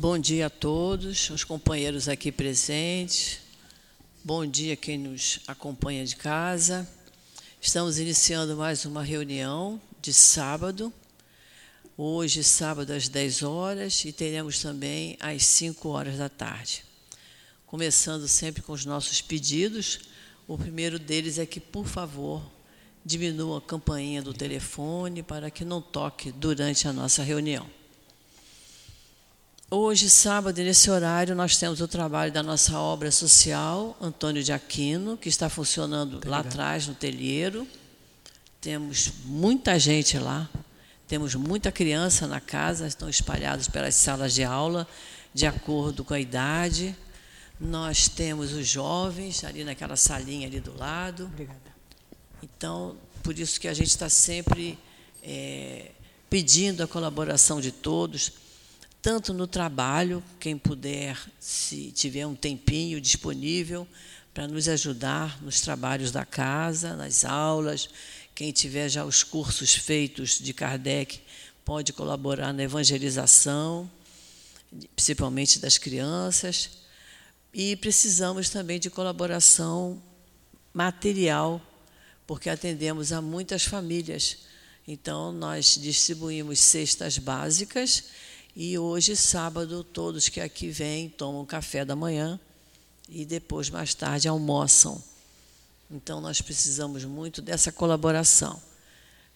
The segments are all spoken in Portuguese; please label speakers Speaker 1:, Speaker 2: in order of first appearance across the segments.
Speaker 1: Bom dia a todos, os companheiros aqui presentes. Bom dia quem nos acompanha de casa. Estamos iniciando mais uma reunião de sábado. Hoje, sábado, às 10 horas, e teremos também às 5 horas da tarde. Começando sempre com os nossos pedidos. O primeiro deles é que, por favor, diminua a campainha do telefone para que não toque durante a nossa reunião. Hoje, sábado, nesse horário, nós temos o trabalho da nossa obra social, Antônio de Aquino, que está funcionando lá atrás, no telheiro. Temos muita gente lá, temos muita criança na casa, estão espalhados pelas salas de aula, de acordo com a idade. Nós temos os jovens ali naquela salinha ali do lado.
Speaker 2: Obrigada.
Speaker 1: Então, por isso que a gente está sempre é, pedindo a colaboração de todos tanto no trabalho, quem puder, se tiver um tempinho disponível, para nos ajudar nos trabalhos da casa, nas aulas. Quem tiver já os cursos feitos de Kardec pode colaborar na evangelização, principalmente das crianças. E precisamos também de colaboração material, porque atendemos a muitas famílias. Então, nós distribuímos cestas básicas e hoje, sábado, todos que aqui vêm tomam café da manhã e depois, mais tarde, almoçam. Então, nós precisamos muito dessa colaboração.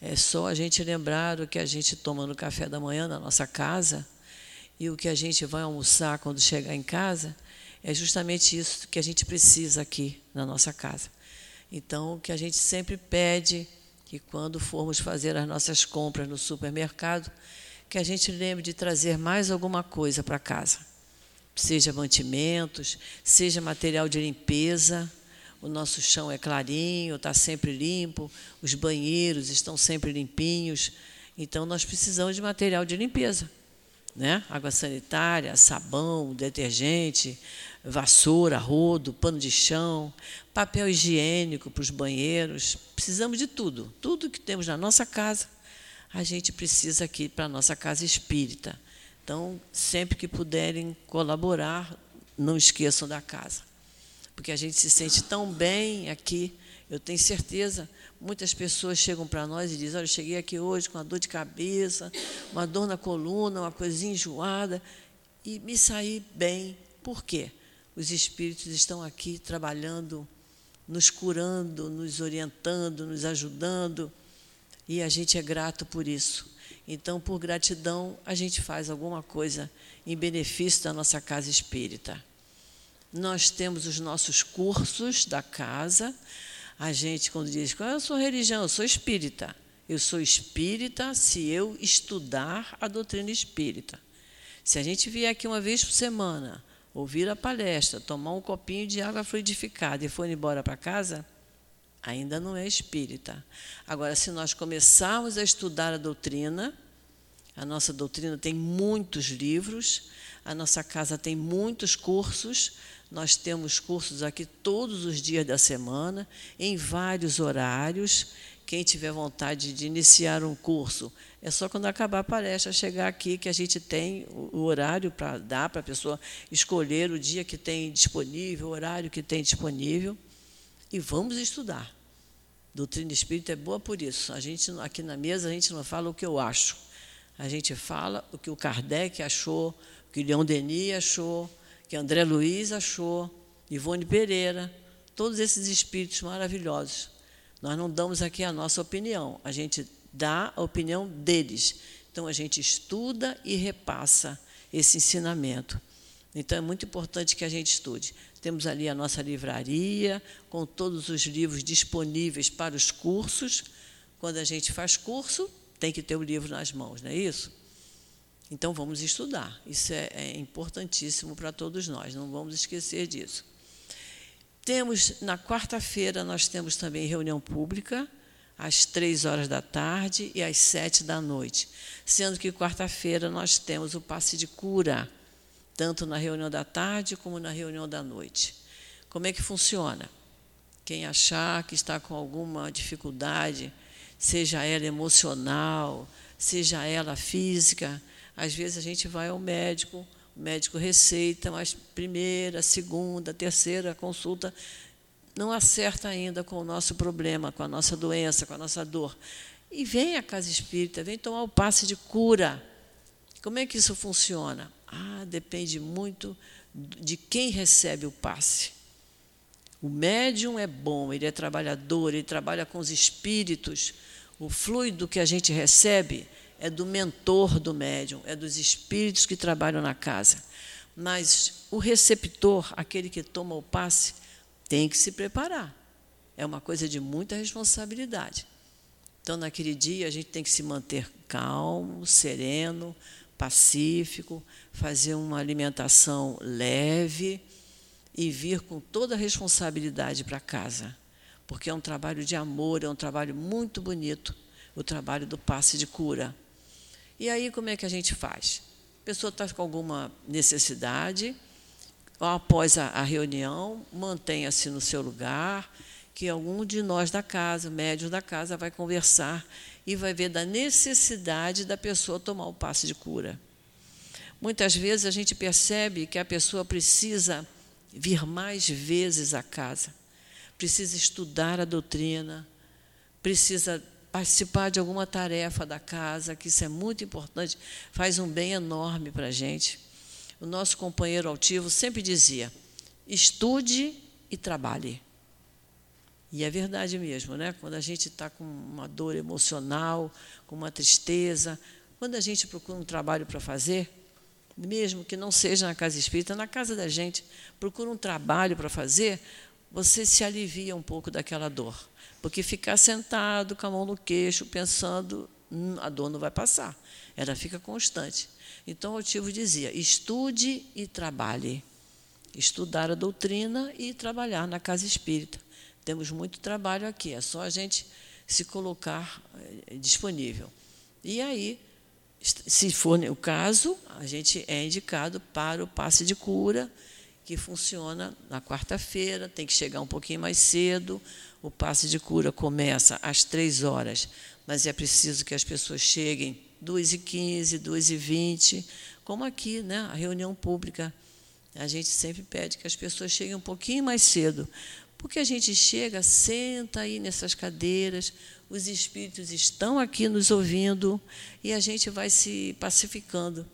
Speaker 1: É só a gente lembrar o que a gente toma no café da manhã na nossa casa e o que a gente vai almoçar quando chegar em casa. É justamente isso que a gente precisa aqui na nossa casa. Então, o que a gente sempre pede que quando formos fazer as nossas compras no supermercado, que a gente lembre de trazer mais alguma coisa para casa. Seja mantimentos, seja material de limpeza. O nosso chão é clarinho, está sempre limpo, os banheiros estão sempre limpinhos. Então, nós precisamos de material de limpeza. Né? Água sanitária, sabão, detergente, vassoura, rodo, pano de chão, papel higiênico para os banheiros. Precisamos de tudo. Tudo que temos na nossa casa a gente precisa aqui para a nossa casa espírita. Então, sempre que puderem colaborar, não esqueçam da casa. Porque a gente se sente tão bem aqui, eu tenho certeza, muitas pessoas chegam para nós e dizem, olha, eu cheguei aqui hoje com uma dor de cabeça, uma dor na coluna, uma coisinha enjoada, e me saí bem. Por quê? Os espíritos estão aqui trabalhando, nos curando, nos orientando, nos ajudando, e a gente é grato por isso. Então, por gratidão, a gente faz alguma coisa em benefício da nossa casa espírita. Nós temos os nossos cursos da casa. A gente, quando diz qual é a sua religião, eu sou espírita. Eu sou espírita se eu estudar a doutrina espírita. Se a gente vier aqui uma vez por semana, ouvir a palestra, tomar um copinho de água fluidificada e for embora para casa, ainda não é espírita. Agora, se nós começarmos a estudar a doutrina, a nossa doutrina tem muitos livros, a nossa casa tem muitos cursos, nós temos cursos aqui todos os dias da semana, em vários horários. Quem tiver vontade de iniciar um curso, é só quando acabar a palestra chegar aqui que a gente tem o horário para dar para a pessoa escolher o dia que tem disponível, o horário que tem disponível e vamos estudar. Doutrina espírita é boa por isso. A gente aqui na mesa a gente não fala o que eu acho. A gente fala o que o Kardec achou, o que Leon Denis achou, o que André Luiz achou, Ivone Pereira, todos esses espíritos maravilhosos. Nós não damos aqui a nossa opinião, a gente dá a opinião deles. Então a gente estuda e repassa esse ensinamento. Então é muito importante que a gente estude. Temos ali a nossa livraria, com todos os livros disponíveis para os cursos. Quando a gente faz curso, tem que ter o livro nas mãos, não é isso? Então vamos estudar. Isso é, é importantíssimo para todos nós, não vamos esquecer disso. Temos, na quarta-feira, nós temos também reunião pública, às três horas da tarde e às sete da noite. Sendo que quarta-feira nós temos o passe de cura tanto na reunião da tarde como na reunião da noite. Como é que funciona? Quem achar que está com alguma dificuldade, seja ela emocional, seja ela física, às vezes a gente vai ao médico o médico receita, mas primeira, segunda, terceira consulta não acerta ainda com o nosso problema, com a nossa doença, com a nossa dor. E vem a casa espírita, vem tomar o passe de cura. Como é que isso funciona? Ah, depende muito de quem recebe o passe. O médium é bom, ele é trabalhador, ele trabalha com os espíritos. O fluido que a gente recebe é do mentor do médium, é dos espíritos que trabalham na casa. Mas o receptor, aquele que toma o passe, tem que se preparar. É uma coisa de muita responsabilidade. Então, naquele dia, a gente tem que se manter calmo, sereno, pacífico, fazer uma alimentação leve e vir com toda a responsabilidade para casa. Porque é um trabalho de amor, é um trabalho muito bonito, o trabalho do passe de cura. E aí, como é que a gente faz? A pessoa está com alguma necessidade, após a, a reunião, mantenha-se no seu lugar, que algum de nós da casa, médios da casa, vai conversar e vai ver da necessidade da pessoa tomar o passe de cura. Muitas vezes a gente percebe que a pessoa precisa vir mais vezes à casa, precisa estudar a doutrina, precisa participar de alguma tarefa da casa, que isso é muito importante, faz um bem enorme para a gente. O nosso companheiro altivo sempre dizia: estude e trabalhe. E é verdade mesmo, né? Quando a gente está com uma dor emocional, com uma tristeza, quando a gente procura um trabalho para fazer, mesmo que não seja na casa espírita, na casa da gente, procura um trabalho para fazer, você se alivia um pouco daquela dor. Porque ficar sentado com a mão no queixo, pensando, hum, a dor não vai passar. Ela fica constante. Então, o Altivo dizia: estude e trabalhe. Estudar a doutrina e trabalhar na casa espírita. Temos muito trabalho aqui, é só a gente se colocar eh, disponível. E aí, se for o caso, a gente é indicado para o passe de cura, que funciona na quarta-feira, tem que chegar um pouquinho mais cedo. O passe de cura começa às três horas, mas é preciso que as pessoas cheguem 2h15, 2h20, como aqui, né? a reunião pública. A gente sempre pede que as pessoas cheguem um pouquinho mais cedo, porque a gente chega, senta aí nessas cadeiras, os espíritos estão aqui nos ouvindo e a gente vai se pacificando,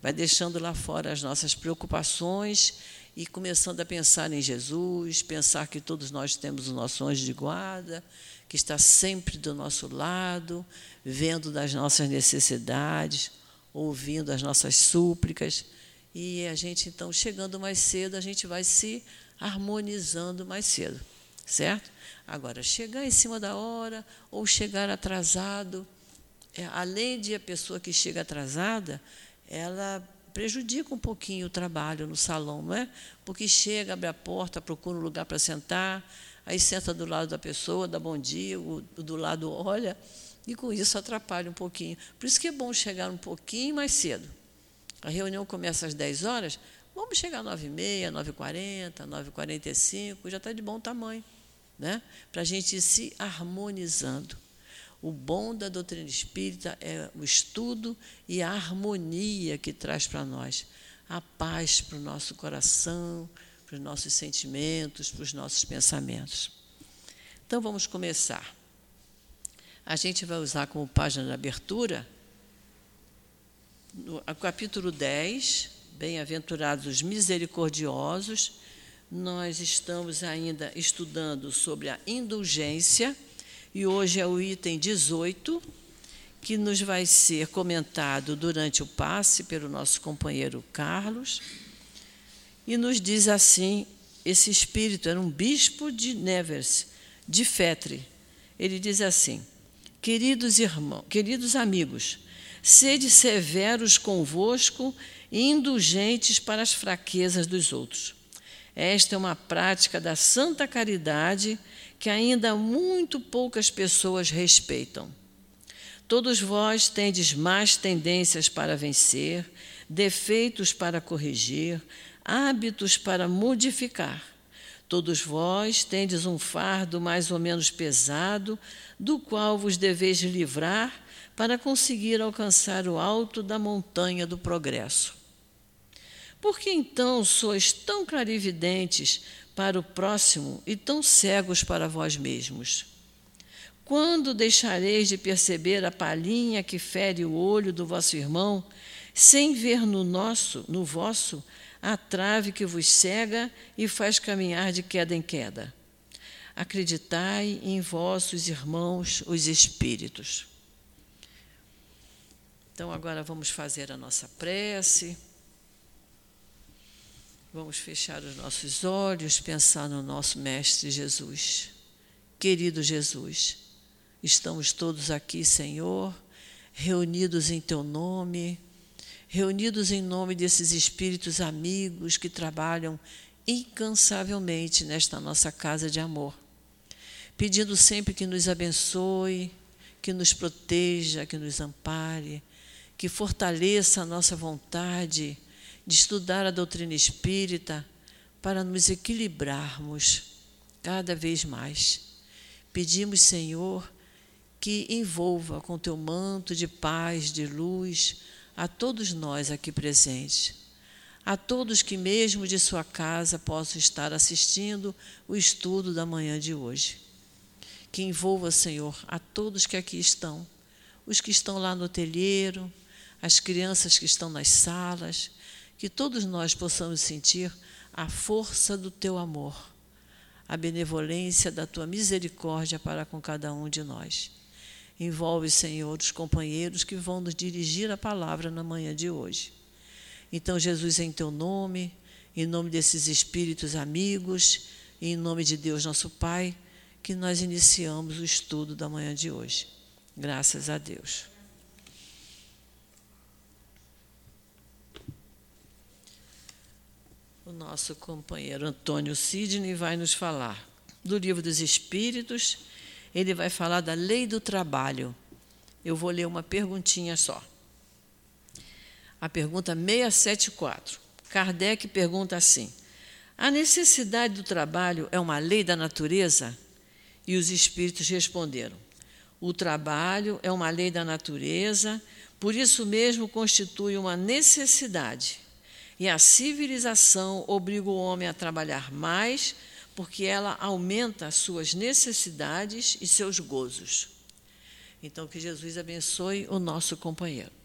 Speaker 1: vai deixando lá fora as nossas preocupações e começando a pensar em Jesus, pensar que todos nós temos o nosso anjo de guarda, que está sempre do nosso lado, vendo das nossas necessidades, ouvindo as nossas súplicas. E a gente, então, chegando mais cedo, a gente vai se harmonizando mais cedo, certo? Agora, chegar em cima da hora ou chegar atrasado, é, além de a pessoa que chega atrasada, ela prejudica um pouquinho o trabalho no salão, não é? Porque chega, abre a porta, procura um lugar para sentar, aí senta do lado da pessoa, dá bom dia, o do lado olha, e com isso atrapalha um pouquinho. Por isso que é bom chegar um pouquinho mais cedo. A reunião começa às 10 horas, vamos chegar às 9h30, 9h40, 9h45, já está de bom tamanho né? para a gente ir se harmonizando. O bom da doutrina espírita é o estudo e a harmonia que traz para nós. A paz para o nosso coração, para os nossos sentimentos, para os nossos pensamentos. Então vamos começar. A gente vai usar como página de abertura no capítulo 10, Bem-aventurados os misericordiosos, nós estamos ainda estudando sobre a indulgência e hoje é o item 18 que nos vai ser comentado durante o passe pelo nosso companheiro Carlos. E nos diz assim: esse espírito era um bispo de Nevers, de Fetre. Ele diz assim: Queridos irmãos, queridos amigos, sede severos convosco indulgentes para as fraquezas dos outros esta é uma prática da santa caridade que ainda muito poucas pessoas respeitam. Todos vós tendes más tendências para vencer, defeitos para corrigir, hábitos para modificar. Todos vós tendes um fardo mais ou menos pesado, do qual vos deveis livrar para conseguir alcançar o alto da montanha do progresso. Por que então sois tão clarividentes para o próximo e tão cegos para vós mesmos? Quando deixareis de perceber a palhinha que fere o olho do vosso irmão, sem ver no nosso, no vosso, a trave que vos cega e faz caminhar de queda em queda? Acreditai em vossos irmãos, os espíritos. Então, agora vamos fazer a nossa prece. Vamos fechar os nossos olhos, pensar no nosso Mestre Jesus. Querido Jesus, estamos todos aqui, Senhor, reunidos em Teu nome, reunidos em nome desses espíritos amigos que trabalham incansavelmente nesta nossa casa de amor, pedindo sempre que nos abençoe, que nos proteja, que nos ampare, que fortaleça a nossa vontade de estudar a doutrina espírita para nos equilibrarmos cada vez mais. Pedimos, Senhor, que envolva com teu manto de paz, de luz, a todos nós aqui presentes, a todos que, mesmo de sua casa, possam estar assistindo o estudo da manhã de hoje. Que envolva, Senhor, a todos que aqui estão, os que estão lá no telheiro, as crianças que estão nas salas, que todos nós possamos sentir a força do teu amor, a benevolência da tua misericórdia para com cada um de nós. Envolve, Senhor, os companheiros que vão nos dirigir a palavra na manhã de hoje. Então, Jesus, em teu nome, em nome desses espíritos amigos, e em nome de Deus, nosso Pai, que nós iniciamos o estudo da manhã de hoje. Graças a Deus. O nosso companheiro Antônio Sidney vai nos falar do Livro dos Espíritos. Ele vai falar da lei do trabalho. Eu vou ler uma perguntinha só. A pergunta 674. Kardec pergunta assim: A necessidade do trabalho é uma lei da natureza? E os espíritos responderam: O trabalho é uma lei da natureza, por isso mesmo constitui uma necessidade e a civilização obriga o homem a trabalhar mais, porque ela aumenta as suas necessidades e seus gozos. Então, que Jesus abençoe o nosso companheiro.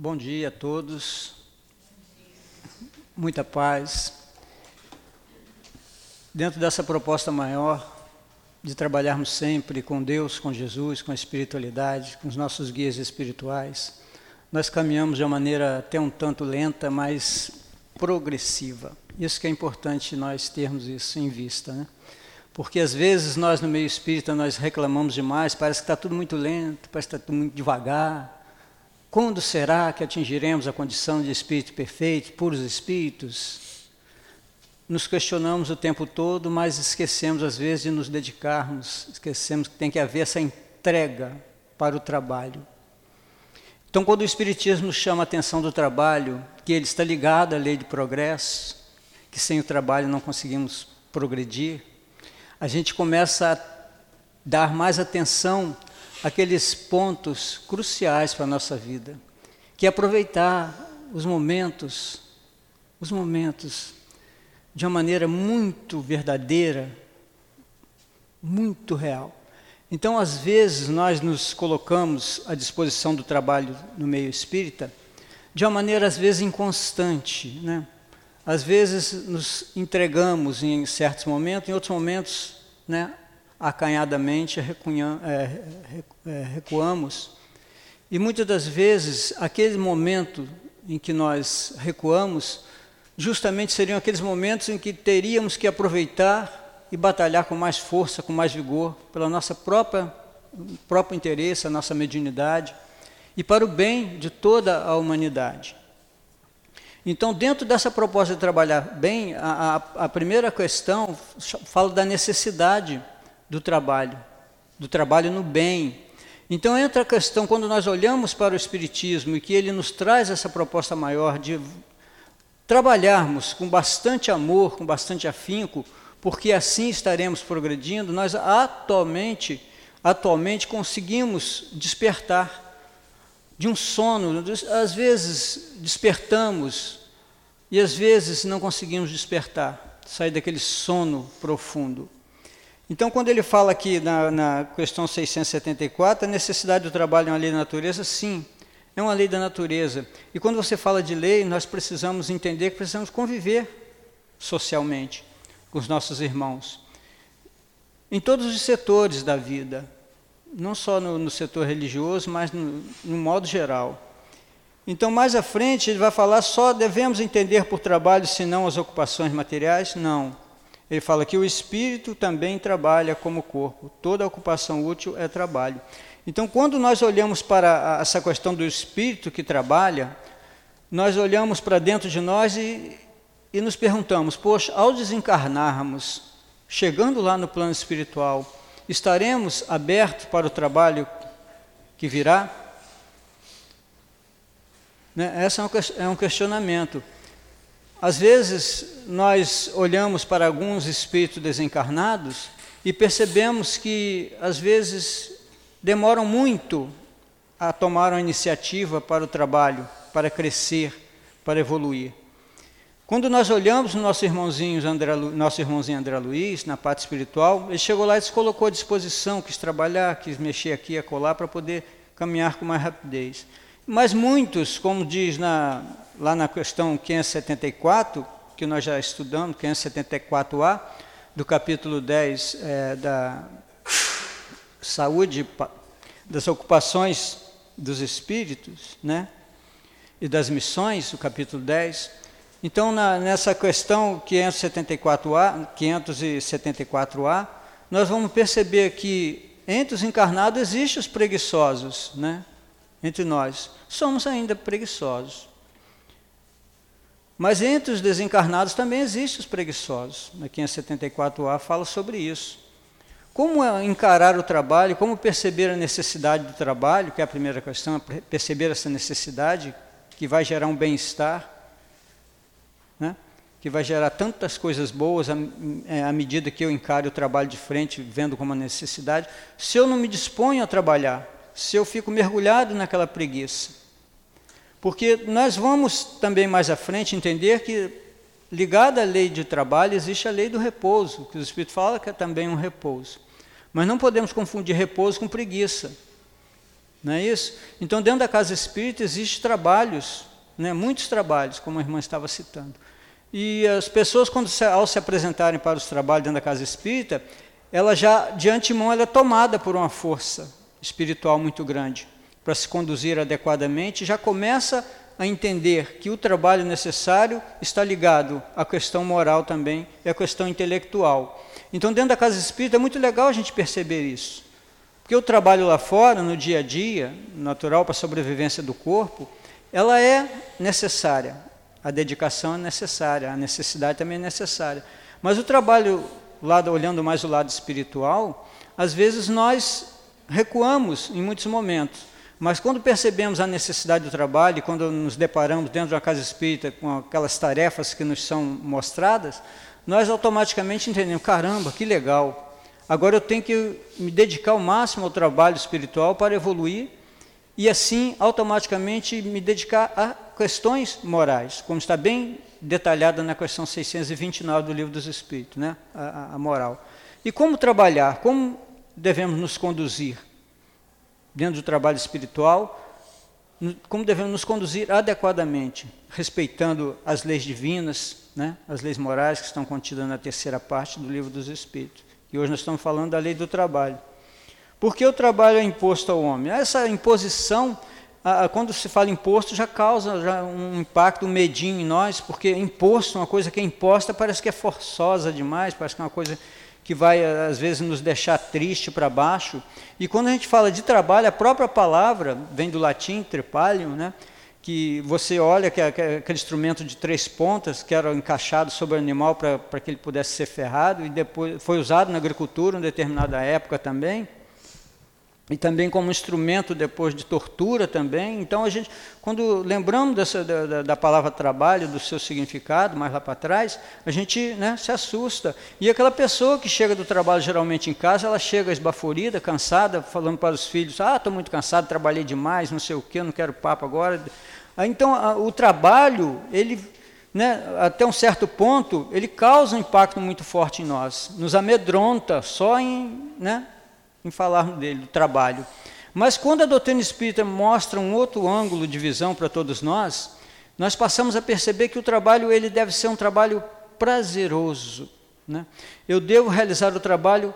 Speaker 2: Bom dia a todos. Muita paz. Dentro dessa proposta maior de trabalharmos sempre com Deus, com Jesus, com a espiritualidade, com os nossos guias espirituais, nós caminhamos de uma maneira até um tanto lenta, mas progressiva. Isso que é importante nós termos isso em vista, né? Porque às vezes nós no meio espírita nós reclamamos demais, parece que está tudo muito lento, parece que está tudo muito devagar, quando será que atingiremos a condição de espírito perfeito, puros espíritos? Nos questionamos o tempo todo, mas esquecemos às vezes de nos dedicarmos, esquecemos que tem que haver essa entrega para o trabalho. Então, quando o Espiritismo chama a atenção do trabalho, que ele está ligado à lei de progresso, que sem o trabalho não conseguimos progredir, a gente começa a dar mais atenção aqueles pontos cruciais para a nossa vida, que é aproveitar os momentos, os momentos de uma maneira muito verdadeira, muito real. Então, às vezes, nós nos colocamos à disposição do trabalho no meio espírita de uma maneira às vezes inconstante, né? Às vezes nos entregamos em certos momentos, em outros momentos, né, acanhadamente é, é, recuamos. E muitas das vezes, aquele momento em que nós recuamos, justamente seriam aqueles momentos em que teríamos que aproveitar e batalhar com mais força, com mais vigor, pela nossa própria próprio interesse, a nossa mediunidade e para o bem de toda a humanidade. Então, dentro dessa proposta de trabalhar bem, a, a, a primeira questão fala da necessidade do trabalho, do trabalho no bem. Então, entra a questão, quando nós olhamos para o Espiritismo e que ele nos traz essa proposta maior de trabalharmos com bastante amor, com bastante afinco, porque assim estaremos progredindo, nós atualmente, atualmente conseguimos despertar de um sono. Às vezes despertamos e às vezes não conseguimos despertar, sair daquele sono profundo. Então, quando ele fala aqui na, na questão 674, a necessidade do trabalho é uma lei da natureza, sim, é uma lei da natureza. E quando você fala de lei, nós precisamos entender que precisamos conviver socialmente com os nossos irmãos, em todos os setores da vida não só no, no setor religioso, mas no, no modo geral. Então, mais à frente, ele vai falar só devemos entender por trabalho, senão as ocupações materiais? Não. Ele fala que o espírito também trabalha como corpo. Toda ocupação útil é trabalho. Então, quando nós olhamos para essa questão do espírito que trabalha, nós olhamos para dentro de nós e, e nos perguntamos: poxa, ao desencarnarmos, chegando lá no plano espiritual, Estaremos abertos para o trabalho que virá? Né? Esse é um questionamento. Às vezes, nós olhamos para alguns espíritos desencarnados e percebemos que, às vezes, demoram muito a tomar a iniciativa para o trabalho, para crescer, para evoluir. Quando nós olhamos o nosso irmãozinho André, nosso irmãozinho André Luiz, na parte espiritual, ele chegou lá e se colocou à disposição, quis trabalhar, quis mexer aqui e acolá para poder caminhar com mais rapidez. Mas muitos, como diz na, lá na questão 574, que nós já estudamos, 574A, do capítulo 10 é, da saúde, das ocupações dos espíritos, né? e das missões, o capítulo 10, então, na, nessa questão 574A, 574A, nós vamos perceber que entre os encarnados existem os preguiçosos, né? entre nós. Somos ainda preguiçosos. Mas entre os desencarnados também existem os preguiçosos. Na 574A fala sobre isso. Como encarar o trabalho, como perceber a necessidade do trabalho, que é a primeira questão, perceber essa necessidade que vai gerar um bem-estar né? que vai gerar tantas coisas boas à, é, à medida que eu encaro o trabalho de frente, vendo como uma necessidade, se eu não me disponho a trabalhar, se eu fico mergulhado naquela preguiça. Porque nós vamos também mais à frente entender que, ligada à lei de trabalho, existe a lei do repouso, que o Espírito fala que é também um repouso. Mas não podemos confundir repouso com preguiça. Não é isso? Então, dentro da casa espírita, existem trabalhos, né, muitos trabalhos, como a irmã estava citando. E as pessoas, quando se, ao se apresentarem para os trabalhos dentro da casa espírita, ela já, de antemão, ela é tomada por uma força espiritual muito grande para se conduzir adequadamente, já começa a entender que o trabalho necessário está ligado à questão moral também e à questão intelectual. Então, dentro da casa espírita é muito legal a gente perceber isso. Porque o trabalho lá fora, no dia a dia, natural para a sobrevivência do corpo, ela é necessária, a dedicação é necessária, a necessidade também é necessária. Mas o trabalho, lado, olhando mais o lado espiritual, às vezes nós recuamos em muitos momentos. Mas quando percebemos a necessidade do trabalho, quando nos deparamos dentro de uma casa espírita com aquelas tarefas que nos são mostradas, nós automaticamente entendemos: caramba, que legal! Agora eu tenho que me dedicar ao máximo ao trabalho espiritual para evoluir e assim automaticamente me dedicar a questões morais, como está bem detalhada na questão 629 do Livro dos Espíritos, né? a, a moral. E como trabalhar, como devemos nos conduzir dentro do trabalho espiritual, como devemos nos conduzir adequadamente, respeitando as leis divinas, né, as leis morais que estão contidas na terceira parte do livro dos Espíritos. E hoje nós estamos falando da lei do trabalho. Por que o trabalho é imposto ao homem? Essa imposição, quando se fala imposto, já causa já um impacto, um medinho em nós, porque imposto, uma coisa que é imposta, parece que é forçosa demais, parece que é uma coisa que vai às vezes nos deixar triste para baixo. E quando a gente fala de trabalho, a própria palavra vem do latim trepalium, né? que você olha que, que é aquele instrumento de três pontas que era encaixado sobre o animal para que ele pudesse ser ferrado e depois foi usado na agricultura em determinada época também e também como instrumento depois de tortura também. Então a gente, quando lembramos dessa, da, da, palavra trabalho, do seu significado, mais lá para trás, a gente né, se assusta. E aquela pessoa que chega do trabalho geralmente em casa, ela chega esbaforida, cansada, falando para os filhos, ah, estou muito cansado, trabalhei demais, não sei o quê, não quero papo agora. Então a, o trabalho, ele né, até um certo ponto, ele causa um impacto muito forte em nós, nos amedronta só em, né, em falarmos dele, do trabalho. Mas quando a doutrina espírita mostra um outro ângulo de visão para todos nós, nós passamos a perceber que o trabalho ele deve ser um trabalho prazeroso. Né? Eu devo realizar o trabalho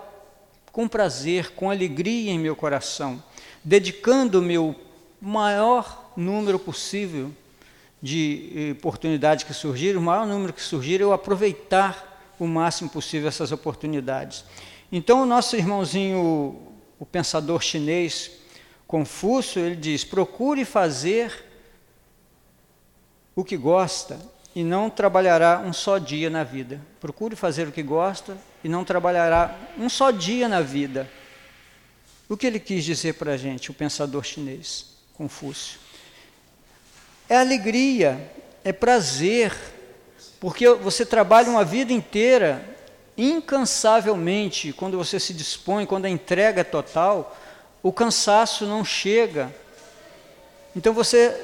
Speaker 2: com prazer, com alegria em meu coração, dedicando-me o maior número possível de eh, oportunidades que surgirem, o maior número que surgirem, eu aproveitar o máximo possível essas oportunidades. Então, o nosso irmãozinho, o pensador chinês Confúcio, ele diz: procure fazer o que gosta e não trabalhará um só dia na vida. Procure fazer o que gosta e não trabalhará um só dia na vida. O que ele quis dizer para a gente, o pensador chinês, Confúcio? É alegria, é prazer, porque você trabalha uma vida inteira incansavelmente, quando você se dispõe, quando a entrega é total, o cansaço não chega. Então você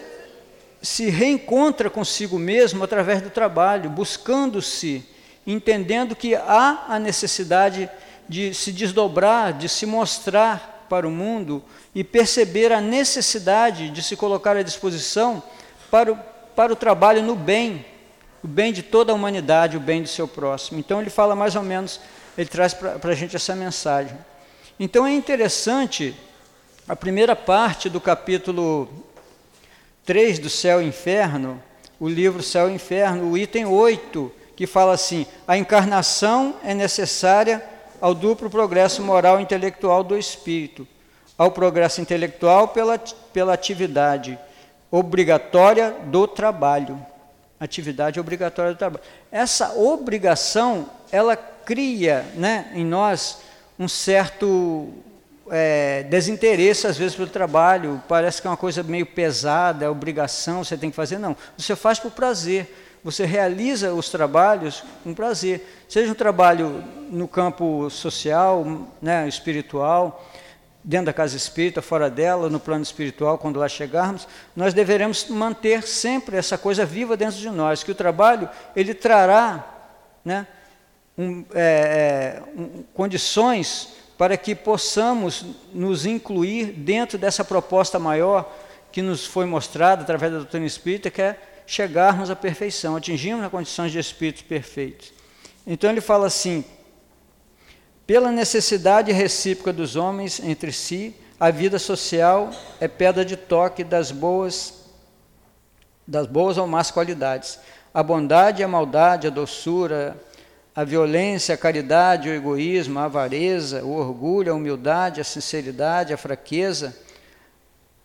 Speaker 2: se reencontra consigo mesmo através do trabalho, buscando-se, entendendo que há a necessidade de se desdobrar, de se mostrar para o mundo e perceber a necessidade de se colocar à disposição para o, para o trabalho no bem, o bem de toda a humanidade, o bem do seu próximo. Então ele fala mais ou menos, ele traz para a gente essa mensagem. Então é interessante a primeira parte do capítulo 3 do Céu e Inferno, o livro Céu e Inferno, o item 8, que fala assim: a encarnação é necessária ao duplo progresso moral e intelectual do espírito, ao progresso intelectual pela, pela atividade obrigatória do trabalho atividade obrigatória do trabalho. Essa obrigação, ela cria né, em nós um certo é, desinteresse, às vezes, pelo trabalho. Parece que é uma coisa meio pesada, é obrigação, você tem que fazer. Não, você faz por prazer. Você realiza os trabalhos com prazer. Seja um trabalho no campo social, né, espiritual, dentro da casa espírita, fora dela, no plano espiritual, quando lá chegarmos, nós deveremos manter sempre essa coisa viva dentro de nós, que o trabalho ele trará né, um, é, é, um, condições para que possamos nos incluir dentro dessa proposta maior que nos foi mostrada através da doutrina espírita, que é chegarmos à perfeição, atingirmos as condições de espíritos perfeitos. Então ele fala assim: pela necessidade recíproca dos homens entre si, a vida social é pedra de toque das boas das boas ou más qualidades. A bondade, a maldade, a doçura, a violência, a caridade, o egoísmo, a avareza, o orgulho, a humildade, a sinceridade, a fraqueza,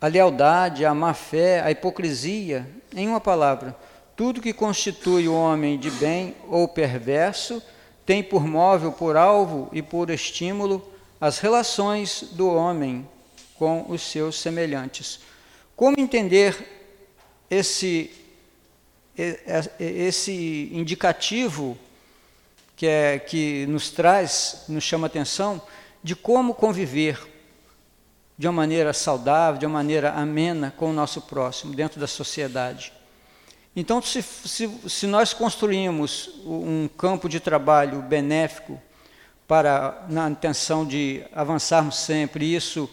Speaker 2: a lealdade, a má fé, a hipocrisia, em uma palavra, tudo que constitui o homem de bem ou perverso tem por móvel, por alvo e por estímulo as relações do homem com os seus semelhantes. Como entender esse, esse indicativo que, é, que nos traz, nos chama atenção, de como conviver de uma maneira saudável, de uma maneira amena com o nosso próximo, dentro da sociedade? Então, se, se, se nós construímos um campo de trabalho benéfico para na intenção de avançarmos sempre, isso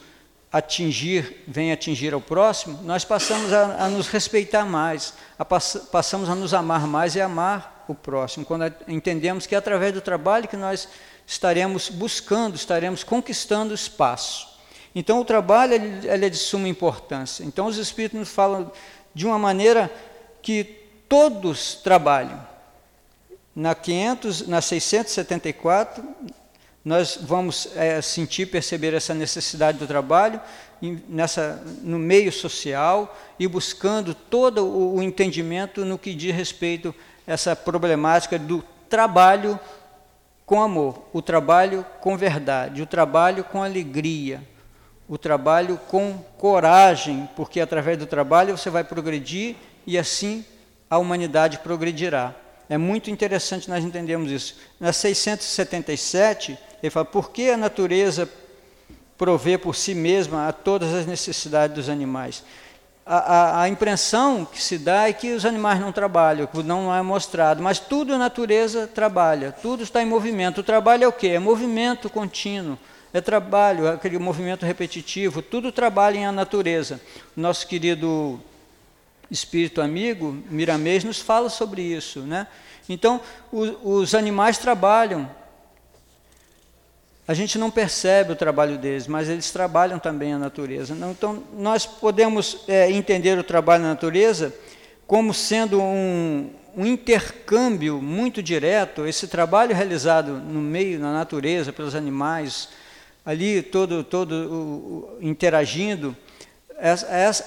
Speaker 2: atingir, vem atingir ao próximo, nós passamos a, a nos respeitar mais, a pass, passamos a nos amar mais e amar o próximo, quando entendemos que é através do trabalho que nós estaremos buscando, estaremos conquistando espaço. Então o trabalho ele, ele é de suma importância. Então os Espíritos nos falam de uma maneira que todos trabalham. Na, 500, na 674, nós vamos é, sentir, perceber essa necessidade do trabalho nessa, no meio social e buscando todo o, o entendimento no que diz respeito a essa problemática do trabalho com amor, o trabalho com verdade, o trabalho com alegria, o trabalho com coragem, porque através do trabalho você vai progredir e assim a humanidade progredirá. É muito interessante nós entendermos isso. Na 677, ele fala: por que a natureza provê por si mesma a todas as necessidades dos animais? A, a, a, impressão que se dá é que os animais não trabalham, que não é mostrado, mas tudo a natureza trabalha, tudo está em movimento. O trabalho é o quê? É movimento contínuo, é trabalho, é aquele movimento repetitivo, tudo trabalha em a natureza. Nosso querido espírito amigo, Miramês, nos fala sobre isso. Né? Então, os, os animais trabalham, a gente não percebe o trabalho deles, mas eles trabalham também a natureza. Então, nós podemos é, entender o trabalho na natureza como sendo um, um, intercâmbio muito direto, esse trabalho realizado no meio, na natureza, pelos animais, ali todo, todo o, o, interagindo,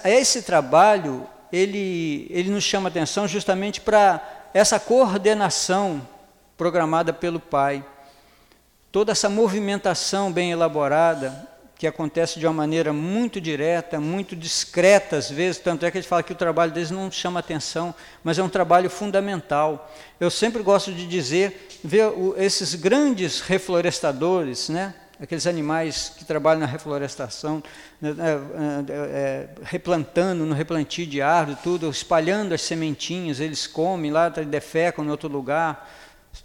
Speaker 2: esse trabalho, ele, ele nos chama atenção justamente para essa coordenação programada pelo Pai toda essa movimentação bem elaborada, que acontece de uma maneira muito direta, muito discreta às vezes, tanto é que a gente fala que o trabalho deles não chama atenção, mas é um trabalho fundamental. Eu sempre gosto de dizer, ver esses grandes reflorestadores, né? Aqueles animais que trabalham na reflorestação, né, é, é, replantando no replantio de árvore, tudo, espalhando as sementinhas, eles comem lá, defecam em outro lugar,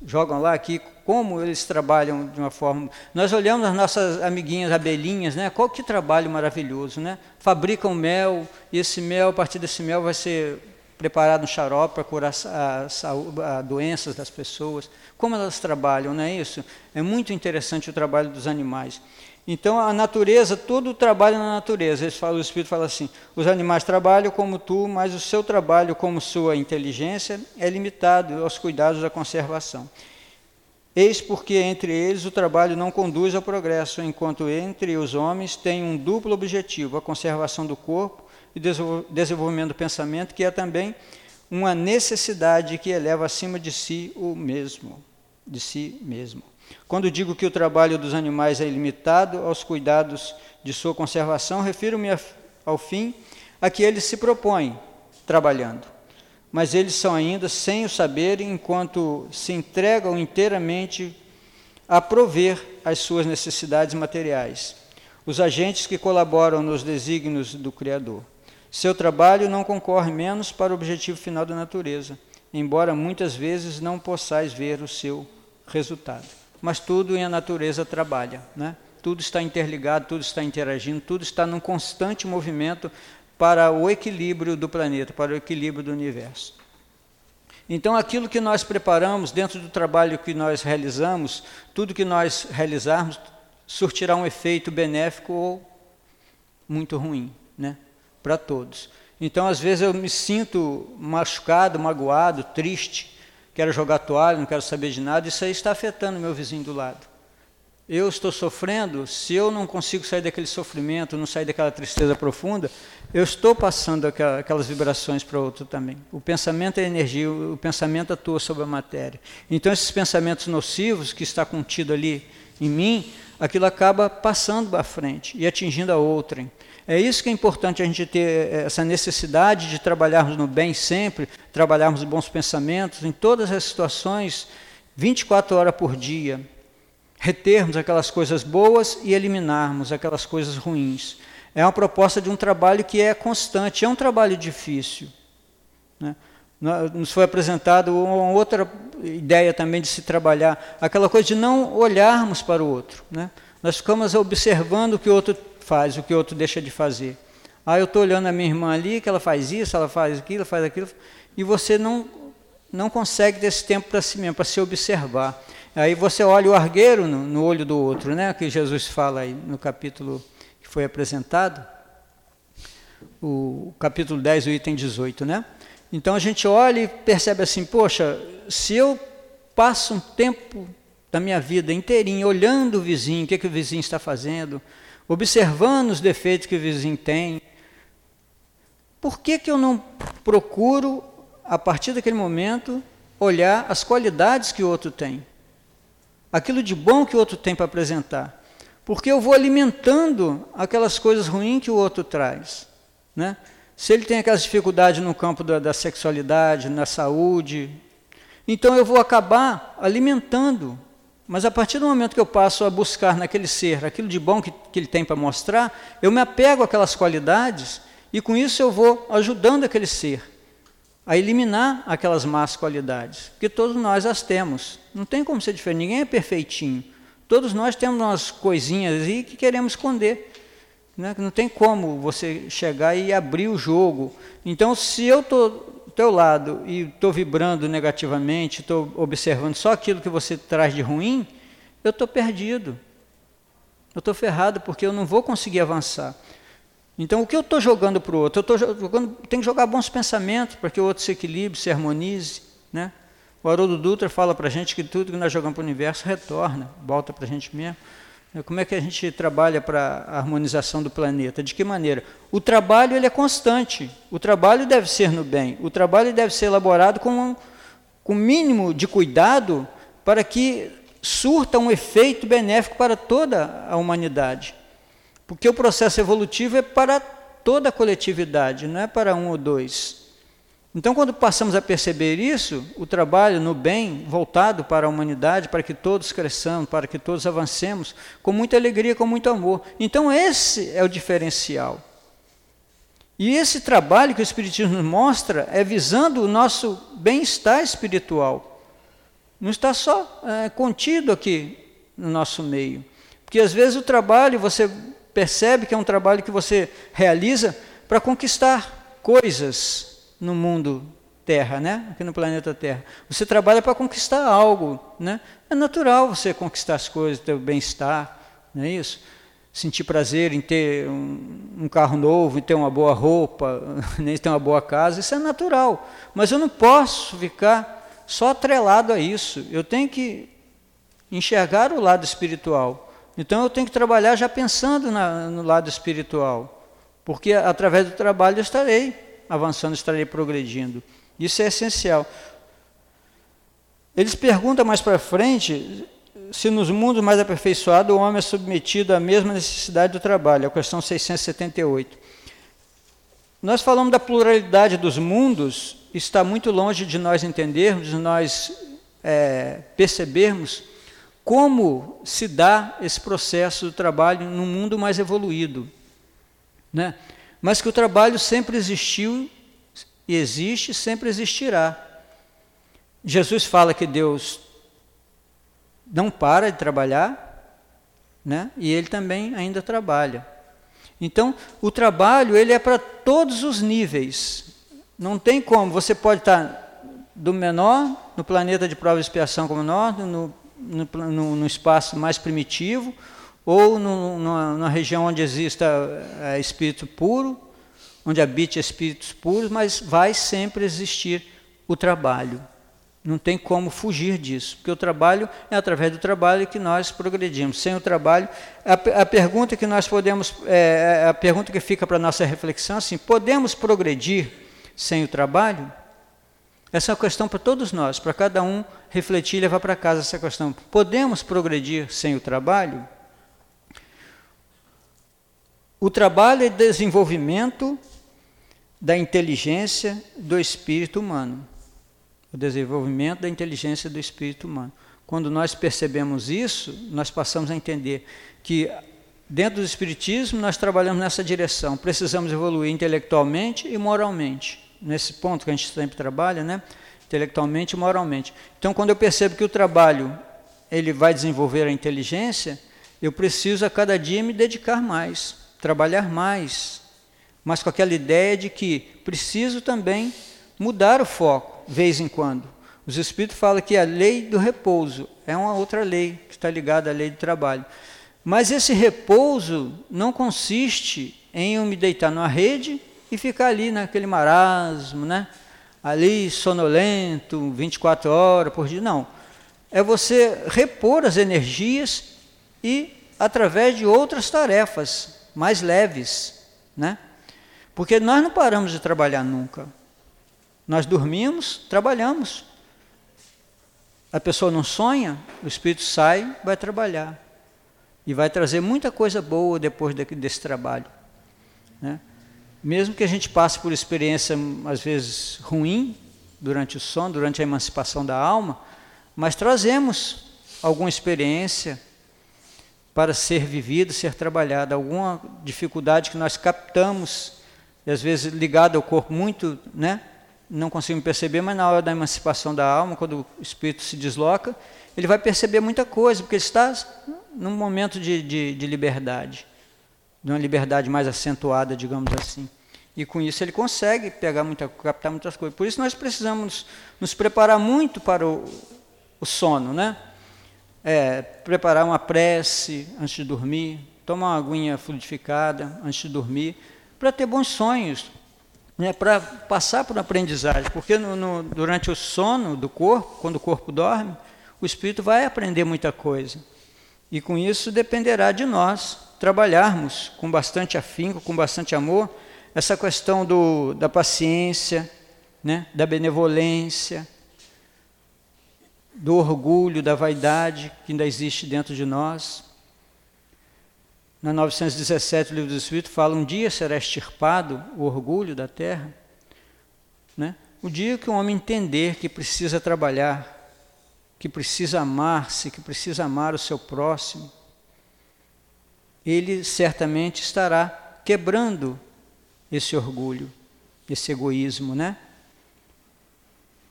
Speaker 2: jogam lá aqui, como eles trabalham de uma forma. Nós olhamos as nossas amiguinhas abelhinhas, né? Qual que trabalho maravilhoso, né? Fabricam mel e esse mel, a partir desse mel, vai ser preparado um xarope para curar as doenças das pessoas. Como elas trabalham, não é isso? É muito interessante o trabalho dos animais. Então a natureza, todo o trabalho na natureza. Eles falam, o Espírito fala assim: os animais trabalham como tu, mas o seu trabalho, como sua inteligência, é limitado aos cuidados da conservação. Eis porque entre eles o trabalho não conduz ao progresso, enquanto entre os homens tem um duplo objetivo: a conservação do corpo e desenvolvimento do pensamento, que é também uma necessidade que eleva acima de si o mesmo, de si mesmo. Quando digo que o trabalho dos animais é ilimitado aos cuidados de sua conservação, refiro-me ao fim a que eles se propõem trabalhando. Mas eles são ainda sem o saber, enquanto se entregam inteiramente a prover as suas necessidades materiais, os agentes que colaboram nos desígnios do Criador. Seu trabalho não concorre menos para o objetivo final da natureza, embora muitas vezes não possais ver o seu resultado mas tudo em a natureza trabalha, né? Tudo está interligado, tudo está interagindo, tudo está num constante movimento para o equilíbrio do planeta, para o equilíbrio do universo. Então, aquilo que nós preparamos dentro do trabalho que nós realizamos, tudo que nós realizarmos, surtirá um efeito benéfico ou muito ruim, né? Para todos. Então, às vezes, eu me sinto machucado, magoado, triste, quero jogar toalha, não quero saber de nada, isso aí está afetando meu vizinho do lado. Eu estou sofrendo, se eu não consigo sair daquele sofrimento, não sair daquela tristeza profunda, eu estou passando aquelas vibrações para outro também. O pensamento é energia, o pensamento atua sobre a matéria. Então, esses pensamentos nocivos que está contido ali em mim, aquilo acaba passando para frente e atingindo a outrem. É isso que é importante a gente ter eh, essa necessidade de trabalharmos no bem sempre, trabalharmos bons pensamentos em todas as situações, 24 horas por dia, retermos aquelas coisas boas e eliminarmos aquelas coisas ruins. É uma proposta de um trabalho que é constante, é um trabalho difícil. Né? Nos foi apresentado uma outra ideia também de se trabalhar, aquela coisa de não olharmos para o outro. Né? Nós ficamos observando o que o outro faz, o que o outro deixa de fazer. Ah, eu estou olhando a minha irmã ali, que ela faz isso, ela faz aquilo, faz aquilo, e você não, não consegue ter esse tempo para si mesmo, para se observar. Aí você olha o argueiro no, no, olho do outro, né? que Jesus fala aí no capítulo que foi apresentado, o capítulo 10, o item 18, né? Então a gente olha e percebe assim, poxa, se eu passo um tempo da minha vida inteirinha olhando o vizinho, o que, é que o vizinho está fazendo, observando os defeitos que o vizinho tem, por que, que eu não procuro, a partir daquele momento, olhar as qualidades que o outro tem? Aquilo de bom que o outro tem para apresentar. Porque eu vou alimentando aquelas coisas ruins que o outro traz. Né? Se ele tem aquelas dificuldades no campo da, da sexualidade, na saúde, então eu vou acabar alimentando. Mas a partir do momento que eu passo a buscar naquele ser aquilo de bom que, que ele tem para mostrar, eu me apego àquelas qualidades e com isso eu vou ajudando aquele ser a eliminar aquelas más qualidades, que todos nós as temos. Não tem como ser diferente, ninguém é perfeitinho. Todos nós temos umas coisinhas aí que queremos esconder. Né? Não tem como você chegar e abrir o jogo. Então, se eu estou teu lado e estou vibrando negativamente, estou observando só aquilo que você traz de ruim, eu estou perdido. Eu estou ferrado porque eu não vou conseguir avançar. Então, o que eu estou jogando para o outro? Eu estou jogando, tenho que jogar bons pensamentos para que o outro se equilibre, se harmonize. Né? O Haroldo Dutra fala para a gente que tudo que nós jogamos para o universo retorna, volta para a gente mesmo. Como é que a gente trabalha para a harmonização do planeta? De que maneira? O trabalho ele é constante. O trabalho deve ser no bem. O trabalho deve ser elaborado com um, com mínimo de cuidado para que surta um efeito benéfico para toda a humanidade. Porque o processo evolutivo é para toda a coletividade, não é para um ou dois. Então, quando passamos a perceber isso, o trabalho no bem voltado para a humanidade, para que todos cresçamos, para que todos avancemos, com muita alegria, com muito amor. Então, esse é o diferencial. E esse trabalho que o Espiritismo nos mostra é visando o nosso bem-estar espiritual. Não está só é, contido aqui no nosso meio. Porque às vezes o trabalho você percebe que é um trabalho que você realiza para conquistar coisas no mundo Terra, né? aqui no planeta Terra. Você trabalha para conquistar algo. Né? É natural você conquistar as coisas, ter o bem-estar, não é isso? Sentir prazer em ter um, um carro novo, em ter uma boa roupa, nem ter uma boa casa, isso é natural. Mas eu não posso ficar só atrelado a isso. Eu tenho que enxergar o lado espiritual. Então eu tenho que trabalhar já pensando na, no lado espiritual, porque através do trabalho eu estarei avançando, estarei progredindo. Isso é essencial. Eles perguntam mais para frente se nos mundos mais aperfeiçoados o homem é submetido à mesma necessidade do trabalho, a questão 678. Nós falamos da pluralidade dos mundos, está muito longe de nós entendermos, de nós é, percebermos como se dá esse processo do trabalho num mundo mais evoluído. Né? Mas que o trabalho sempre existiu e existe, sempre existirá. Jesus fala que Deus não para de trabalhar, né? e ele também ainda trabalha. Então, o trabalho ele é para todos os níveis. Não tem como, você pode estar do menor, no planeta de prova e expiação como nós, no no, no, no espaço mais primitivo, ou no, numa, região onde exista é, espírito puro, onde habite espíritos puros, mas vai sempre existir o trabalho. Não tem como fugir disso, porque o trabalho é através do trabalho que nós progredimos. Sem o trabalho, a, a pergunta que nós podemos, é, a pergunta que fica para nossa reflexão, é assim, podemos progredir sem o trabalho? Essa é uma questão para todos nós, para cada um refletir e levar para casa essa questão. Podemos progredir sem o trabalho? O trabalho é desenvolvimento da inteligência do espírito humano. O desenvolvimento da inteligência do espírito humano. Quando nós percebemos isso, nós passamos a entender que dentro do espiritismo nós trabalhamos nessa direção. Precisamos evoluir intelectualmente e moralmente nesse ponto que a gente sempre trabalha, né? intelectualmente e moralmente. Então, quando eu percebo que o trabalho ele vai desenvolver a inteligência, eu preciso a cada dia me dedicar mais. Trabalhar mais, mas com aquela ideia de que preciso também mudar o foco, vez em quando. Os Espíritos falam que a lei do repouso é uma outra lei que está ligada à lei do trabalho. Mas esse repouso não consiste em eu me deitar numa rede e ficar ali naquele marasmo, né? ali sonolento, 24 horas por dia. Não. É você repor as energias e através de outras tarefas mais leves, né? Porque nós não paramos de trabalhar nunca. Nós dormimos, trabalhamos. A pessoa não sonha, o espírito sai, vai trabalhar. E vai trazer muita coisa boa depois desse trabalho. Né? Mesmo que a gente passe por experiência, às vezes, ruim, durante o sono, durante a emancipação da alma, mas trazemos alguma experiência para ser vivida, ser trabalhada, alguma dificuldade que nós captamos, às vezes ligada ao corpo muito, né? não conseguimos perceber, mas na hora da emancipação da alma, quando o espírito se desloca, ele vai perceber muita coisa, porque ele está num momento de, de, de liberdade de uma liberdade mais acentuada, digamos assim. E com isso ele consegue pegar muita, captar muitas coisas. Por isso nós precisamos nos preparar muito para o, o sono, né? É, preparar uma prece antes de dormir, tomar uma aguinha fluidificada antes de dormir, para ter bons sonhos, né? para passar por aprendizagem. Porque no, no, durante o sono do corpo, quando o corpo dorme, o espírito vai aprender muita coisa. E com isso dependerá de nós trabalharmos com bastante afinco, com bastante amor, essa questão do, da paciência, né, da benevolência, do orgulho, da vaidade que ainda existe dentro de nós. Na 917, o livro do Espírito fala: um dia será extirpado o orgulho da terra. Né? O dia que o homem entender que precisa trabalhar, que precisa amar-se, que precisa amar o seu próximo, ele certamente estará quebrando esse orgulho, esse egoísmo, né?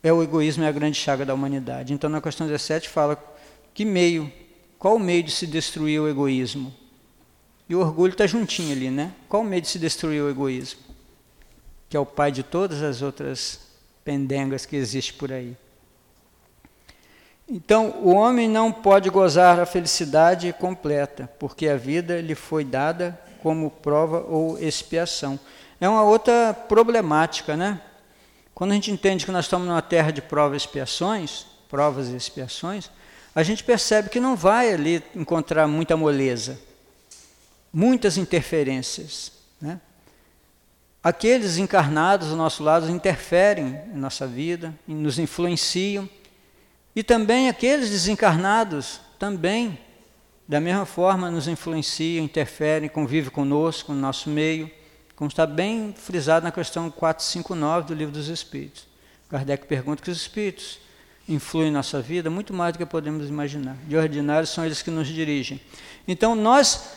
Speaker 2: É o egoísmo é a grande chaga da humanidade. Então, na questão 17 fala que meio, qual o meio de se destruir o egoísmo? E o orgulho está juntinho ali, né? Qual o meio de se destruir o egoísmo? Que é o pai de todas as outras pendengas que existem por aí. Então, o homem não pode gozar a felicidade completa, porque a vida lhe foi dada como prova ou expiação. É uma outra problemática, né? Quando a gente entende que nós estamos numa terra de provas e expiações, provas e expiações, a gente percebe que não vai ali encontrar muita moleza, muitas interferências, né? Aqueles encarnados ao nosso lado interferem em nossa vida, nos influenciam, e também aqueles desencarnados também, da mesma forma, nos influenciam, interferem, convivem conosco, no nosso meio, como está bem frisado na questão 459 do Livro dos Espíritos. Kardec pergunta que os espíritos influem em nossa vida muito mais do que podemos imaginar. De ordinário, são eles que nos dirigem. Então, nós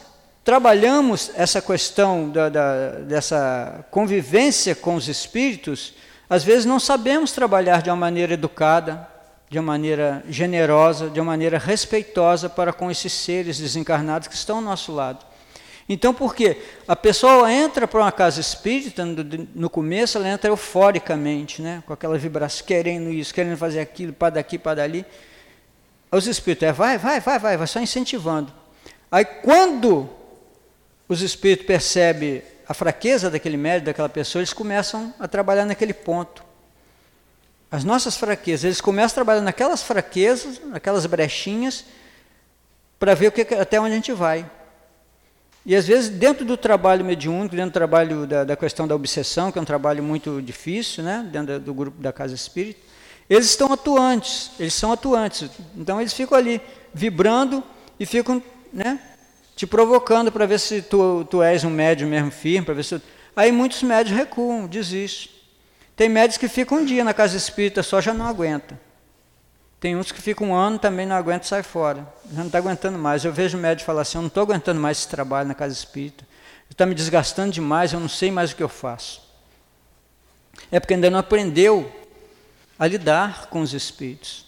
Speaker 2: trabalhamos essa questão da, da, dessa convivência com os espíritos, às vezes não sabemos trabalhar de uma maneira educada, de uma maneira generosa, de uma maneira respeitosa para com esses seres desencarnados que estão ao nosso lado. Então, por quê? A pessoa entra para uma casa espírita, no, começo ela entra euforicamente, né? com aquela vibração, querendo isso, querendo fazer aquilo, para daqui, para dali. Os espíritos, é, vai, vai, vai, vai, vai só incentivando. Aí, quando os espíritos percebem a fraqueza daquele médico, daquela pessoa, eles começam a trabalhar naquele ponto as nossas fraquezas. Eles começam a trabalhar naquelas fraquezas, naquelas brechinhas, para ver o que, até onde a gente vai. E às vezes, dentro do trabalho mediúnico, dentro do trabalho da, da questão da obsessão, que é um trabalho muito difícil, né, dentro do grupo da Casa Espírita, eles estão atuantes, eles são atuantes. Então, eles ficam ali vibrando e ficam né, te provocando para ver se tu, tu és um médium mesmo firme, para ver se. Aí muitos médios recuam, desistem. Tem médicos que ficam um dia na casa espírita só, já não aguenta. Tem uns que ficam um ano também não aguenta sai fora. Já não está aguentando mais. Eu vejo o médico falar assim, eu não estou aguentando mais esse trabalho na casa espírita. Está me desgastando demais, eu não sei mais o que eu faço. É porque ainda não aprendeu a lidar com os espíritos.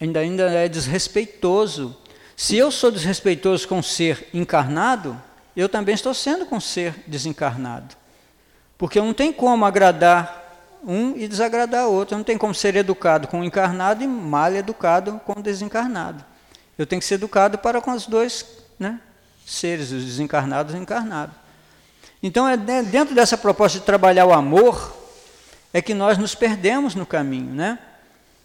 Speaker 2: Ainda, ainda é desrespeitoso. Se eu sou desrespeitoso com um ser encarnado, eu também estou sendo com um ser desencarnado. Porque não tem como agradar um e desagradar outro. Não tem como ser educado com o encarnado e mal educado com o desencarnado. Eu tenho que ser educado para com os dois né, seres, os desencarnados e encarnados. Então, é dentro dessa proposta de trabalhar o amor, é que nós nos perdemos no caminho, né?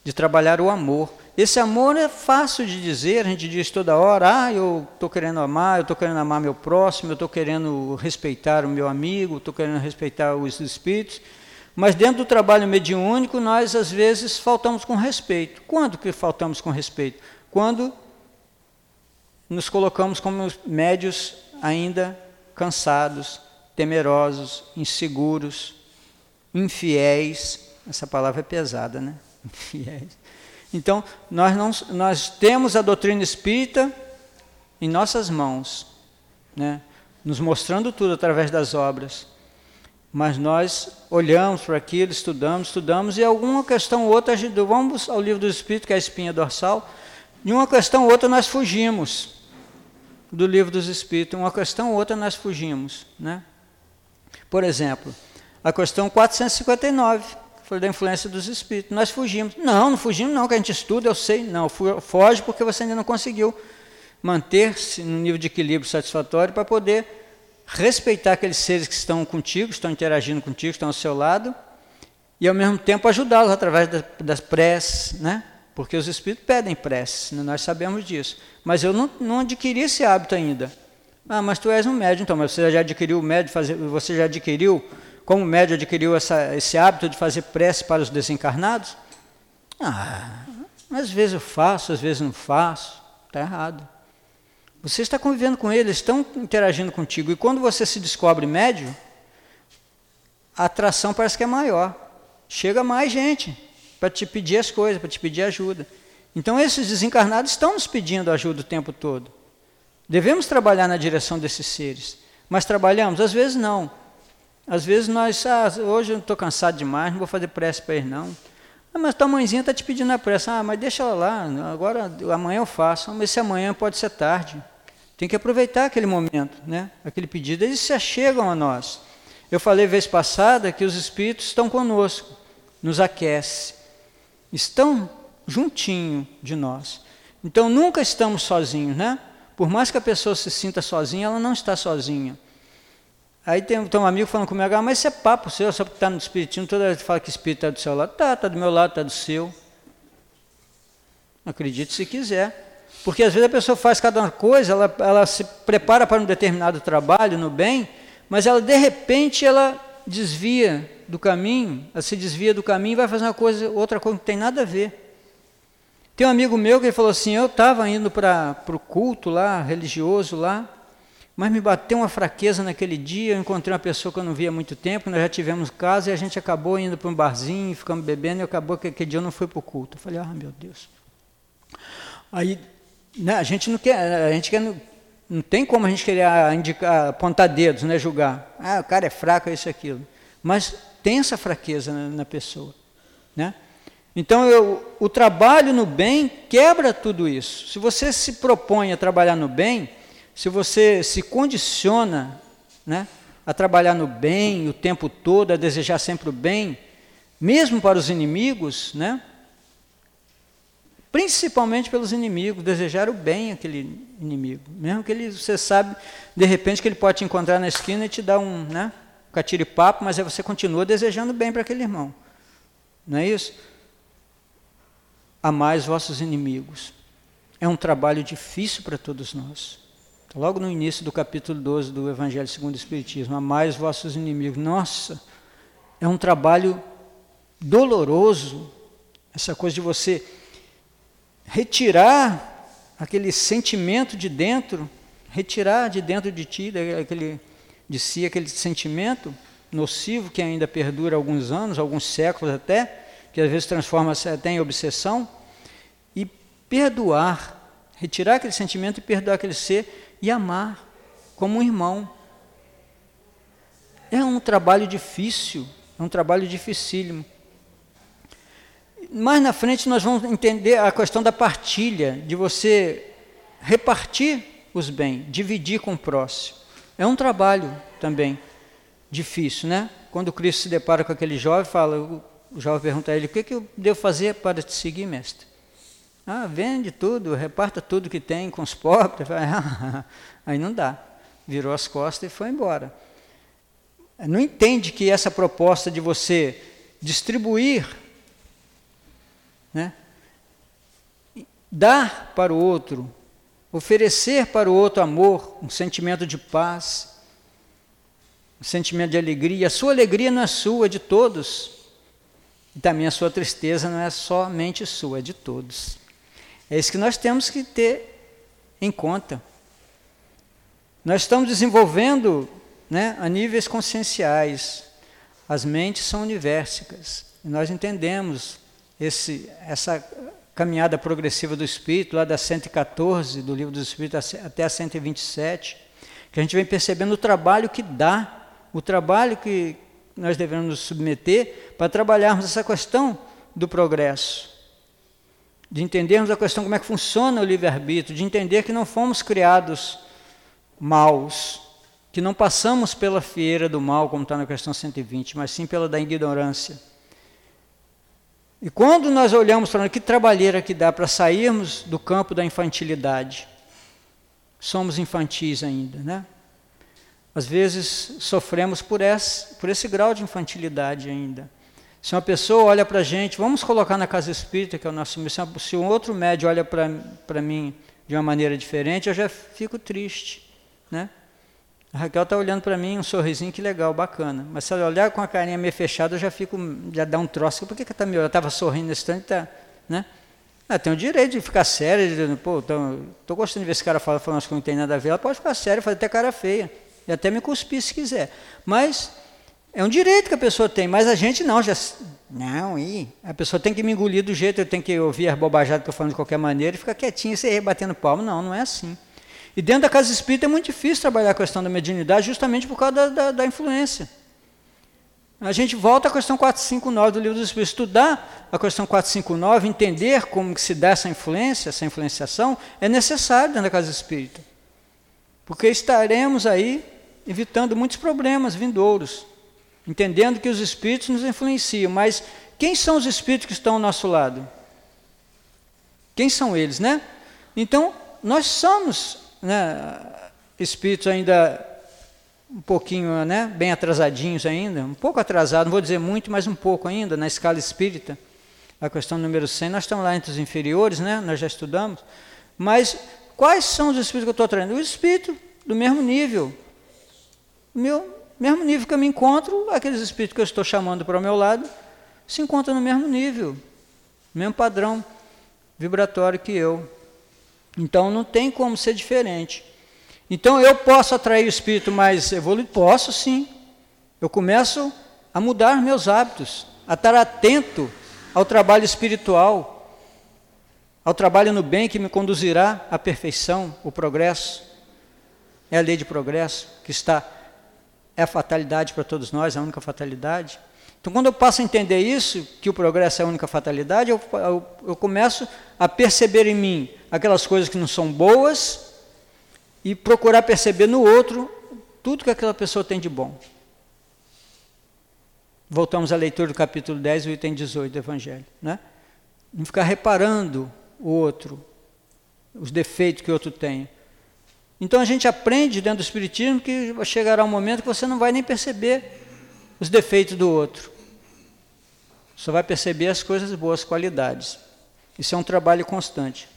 Speaker 2: De trabalhar o amor. Esse amor é fácil de dizer, a gente diz toda hora, ah, eu estou querendo amar, eu estou querendo amar meu próximo, eu estou querendo respeitar o meu amigo, estou querendo respeitar os espíritos. Mas dentro do trabalho mediúnico, nós às vezes faltamos com respeito. Quando que faltamos com respeito? Quando nos colocamos como médios ainda cansados, temerosos, inseguros, infiéis. Essa palavra é pesada, né? Infiéis. Então, nós, não, nós temos a doutrina espírita em nossas mãos, né? nos mostrando tudo através das obras. Mas nós olhamos para aquilo, estudamos, estudamos, e alguma questão ou outra, vamos ao livro do Espírito, que é a espinha dorsal, de uma questão ou outra nós fugimos do livro dos Espíritos, uma questão ou outra nós fugimos. Né? Por exemplo, a questão 459, que foi da influência dos espíritos. Nós fugimos. Não, não fugimos, não, que a gente estuda, eu sei. Não, foge porque você ainda não conseguiu manter-se no nível de equilíbrio satisfatório para poder respeitar aqueles seres que estão contigo, estão interagindo contigo, estão ao seu lado, e ao mesmo tempo ajudá-los através das, das preces, né? Porque os espíritos pedem preces, né? nós sabemos disso. Mas eu não, não adquiri esse hábito ainda. Ah, mas tu és um médium, então, mas você já adquiriu o médium, fazer, você já adquiriu como o médio adquiriu essa, esse hábito de fazer prece para os desencarnados? Ah, às vezes eu faço, às vezes não faço. Está errado. Você está convivendo com eles, estão interagindo contigo. E quando você se descobre médio, a atração parece que é maior. Chega mais gente para te pedir as coisas, para te pedir ajuda. Então esses desencarnados estão nos pedindo ajuda o tempo todo. Devemos trabalhar na direção desses seres. Mas trabalhamos? Às vezes não. Às vezes nós, ah, hoje eu estou cansado demais, não vou fazer prece para ele não. Ah, mas tua mãezinha está te pedindo a prece. Ah, mas deixa ela lá, agora amanhã eu faço. Ah, mas se amanhã pode ser tarde. Tem que aproveitar aquele momento, né? aquele pedido. Eles se achegam a nós. Eu falei vez passada que os espíritos estão conosco, nos aquece, estão juntinho de nós. Então nunca estamos sozinhos, né? Por mais que a pessoa se sinta sozinha, ela não está sozinha. Aí tem, tem um amigo falando comigo, ah, mas isso é papo seu, só porque está no espiritismo, toda vez que fala que o espírito está do seu lado. Tá, está do meu lado, está do seu. Acredite se quiser. Porque às vezes a pessoa faz cada coisa, ela, ela se prepara para um determinado trabalho, no bem, mas ela de repente ela desvia do caminho, ela se desvia do caminho e vai fazer uma coisa, outra coisa que não tem nada a ver. Tem um amigo meu que ele falou assim, eu estava indo para o culto lá, religioso lá, mas me bateu uma fraqueza naquele dia, eu encontrei uma pessoa que eu não via há muito tempo, nós já tivemos casa e a gente acabou indo para um barzinho, ficamos bebendo e acabou que aquele dia eu não fui para o culto. Eu falei, ah, meu Deus. Aí, né, a gente não quer, a gente quer, não, não tem como a gente querer indicar, apontar dedos, né, julgar. Ah, o cara é fraco, é isso aquilo. Mas tem essa fraqueza na, na pessoa, né? Então, eu, o trabalho no bem quebra tudo isso. Se você se propõe a trabalhar no bem, se você se condiciona né, a trabalhar no bem o tempo todo, a desejar sempre o bem, mesmo para os inimigos, né, principalmente pelos inimigos, desejar o bem àquele inimigo, mesmo que ele, você sabe, de repente, que ele pode te encontrar na esquina e te dar um né, catiripapo, mas aí você continua desejando bem para aquele irmão. Não é isso? Amai os vossos inimigos. É um trabalho difícil para todos nós. Logo no início do capítulo 12 do Evangelho segundo o Espiritismo, amai os vossos inimigos. Nossa, é um trabalho doloroso, essa coisa de você retirar aquele sentimento de dentro, retirar de dentro de ti, aquele, de si, aquele sentimento nocivo que ainda perdura alguns anos, alguns séculos até, que às vezes transforma-se até em obsessão, e perdoar, retirar aquele sentimento e perdoar aquele ser e amar como um irmão. É um trabalho difícil, é um trabalho dificílimo. Mais na frente nós vamos entender a questão da partilha, de você repartir os bens, dividir com o próximo. É um trabalho também difícil, né? Quando Cristo se depara com aquele jovem, fala, o jovem pergunta a ele: O que, que eu devo fazer para te seguir, mestre? Ah, vende tudo, reparta tudo que tem com os pobres. Aí não dá. Virou as costas e foi embora. Não entende que essa proposta de você distribuir, né, dar para o outro, oferecer para o outro amor, um sentimento de paz, um sentimento de alegria. A sua alegria não é sua, é de todos. E também a sua tristeza não é somente sua, é de todos. É isso que nós temos que ter em conta. Nós estamos desenvolvendo né, a níveis conscienciais. As mentes são universas. E nós entendemos esse, essa caminhada progressiva do Espírito, lá da 114 do Livro dos Espíritos até a 127, que a gente vem percebendo o trabalho que dá, o trabalho que nós devemos nos submeter para trabalharmos essa questão do progresso, de entendermos a questão como é que funciona o livre-arbítrio, de entender que não fomos criados maus, que não passamos pela fieira do mal, como está na questão 120, mas sim pela da ignorância. E quando nós olhamos para que trabalheira que dá para sairmos do campo da infantilidade, somos infantis ainda, né? Às vezes sofremos por esse, por esse grau de infantilidade ainda. Se uma pessoa olha para a gente, vamos colocar na casa espírita, que é o nosso missão, se um outro médio olha para mim de uma maneira diferente, eu já fico triste, né? A Raquel está olhando para mim, um sorrisinho, que legal, bacana. Mas se ela olhar com a carinha meio fechada, eu já fico, já dá um troço. Por que, que está me olhando? Estava sorrindo nesse instante, tá, né? Ah, tem o direito de ficar séria, dizendo, pô, estou gostando de ver esse cara falar, falando que não tem nada a ver. Ela pode ficar séria, fazer até cara feia. E até me cuspir se quiser. Mas é um direito que a pessoa tem, mas a gente não, já. Não, e a pessoa tem que me engolir do jeito, eu tenho que ouvir as bobajadas que eu falo de qualquer maneira e ficar quietinho, e batendo palmo. Não, não é assim. E dentro da casa espírita é muito difícil trabalhar a questão da mediunidade justamente por causa da, da, da influência. A gente volta à questão 459 do livro dos Espíritos. Estudar a questão 459, entender como que se dá essa influência, essa influenciação, é necessário dentro da casa espírita. Porque estaremos aí evitando muitos problemas vindouros, entendendo que os espíritos nos influenciam, mas quem são os espíritos que estão ao nosso lado? Quem são eles, né? Então, nós somos né, espíritos ainda um pouquinho, né, bem atrasadinhos ainda, um pouco atrasados, não vou dizer muito, mas um pouco ainda, na escala espírita, a questão número 100, nós estamos lá entre os inferiores, né, nós já estudamos, mas quais são os espíritos que eu estou trazendo? O espírito do mesmo nível, meu mesmo nível que eu me encontro, aqueles espíritos que eu estou chamando para o meu lado, se encontram no mesmo nível, mesmo padrão vibratório que eu. Então não tem como ser diferente. Então eu posso atrair o espírito mais evoluído? Posso sim. Eu começo a mudar meus hábitos, a estar atento ao trabalho espiritual, ao trabalho no bem que me conduzirá à perfeição, o progresso. É a lei de progresso que está, é a fatalidade para todos nós, é a única fatalidade. Então, quando eu passo a entender isso, que o progresso é a única fatalidade, eu, eu, eu começo a perceber em mim aquelas coisas que não são boas e procurar perceber no outro tudo que aquela pessoa tem de bom. Voltamos à leitura do capítulo 10, o item 18 do Evangelho. Né? Não ficar reparando o outro, os defeitos que o outro tem. Então a gente aprende dentro do Espiritismo que chegará um momento que você não vai nem perceber os defeitos do outro. Só vai perceber as coisas boas, qualidades. Isso é um trabalho constante.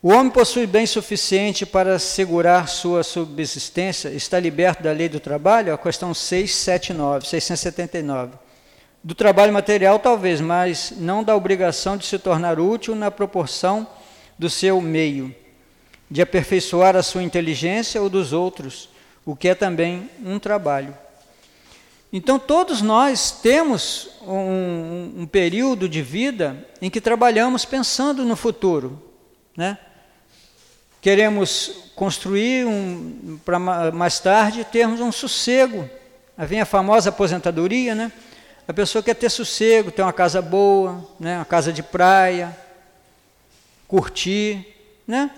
Speaker 2: O homem possui bem suficiente para assegurar sua subsistência, está liberto da lei do trabalho? A questão 679, 679. Do trabalho material, talvez, mas não da obrigação de se tornar útil na proporção do seu meio, de aperfeiçoar a sua inteligência ou dos outros, o que é também um trabalho. Então, todos nós temos um, um, período de vida em que trabalhamos pensando no futuro. Né? Queremos construir um, para mais tarde termos um sossego. Vem a famosa aposentadoria, né? A pessoa quer ter sossego, ter uma casa boa, né? uma casa de praia, curtir, né?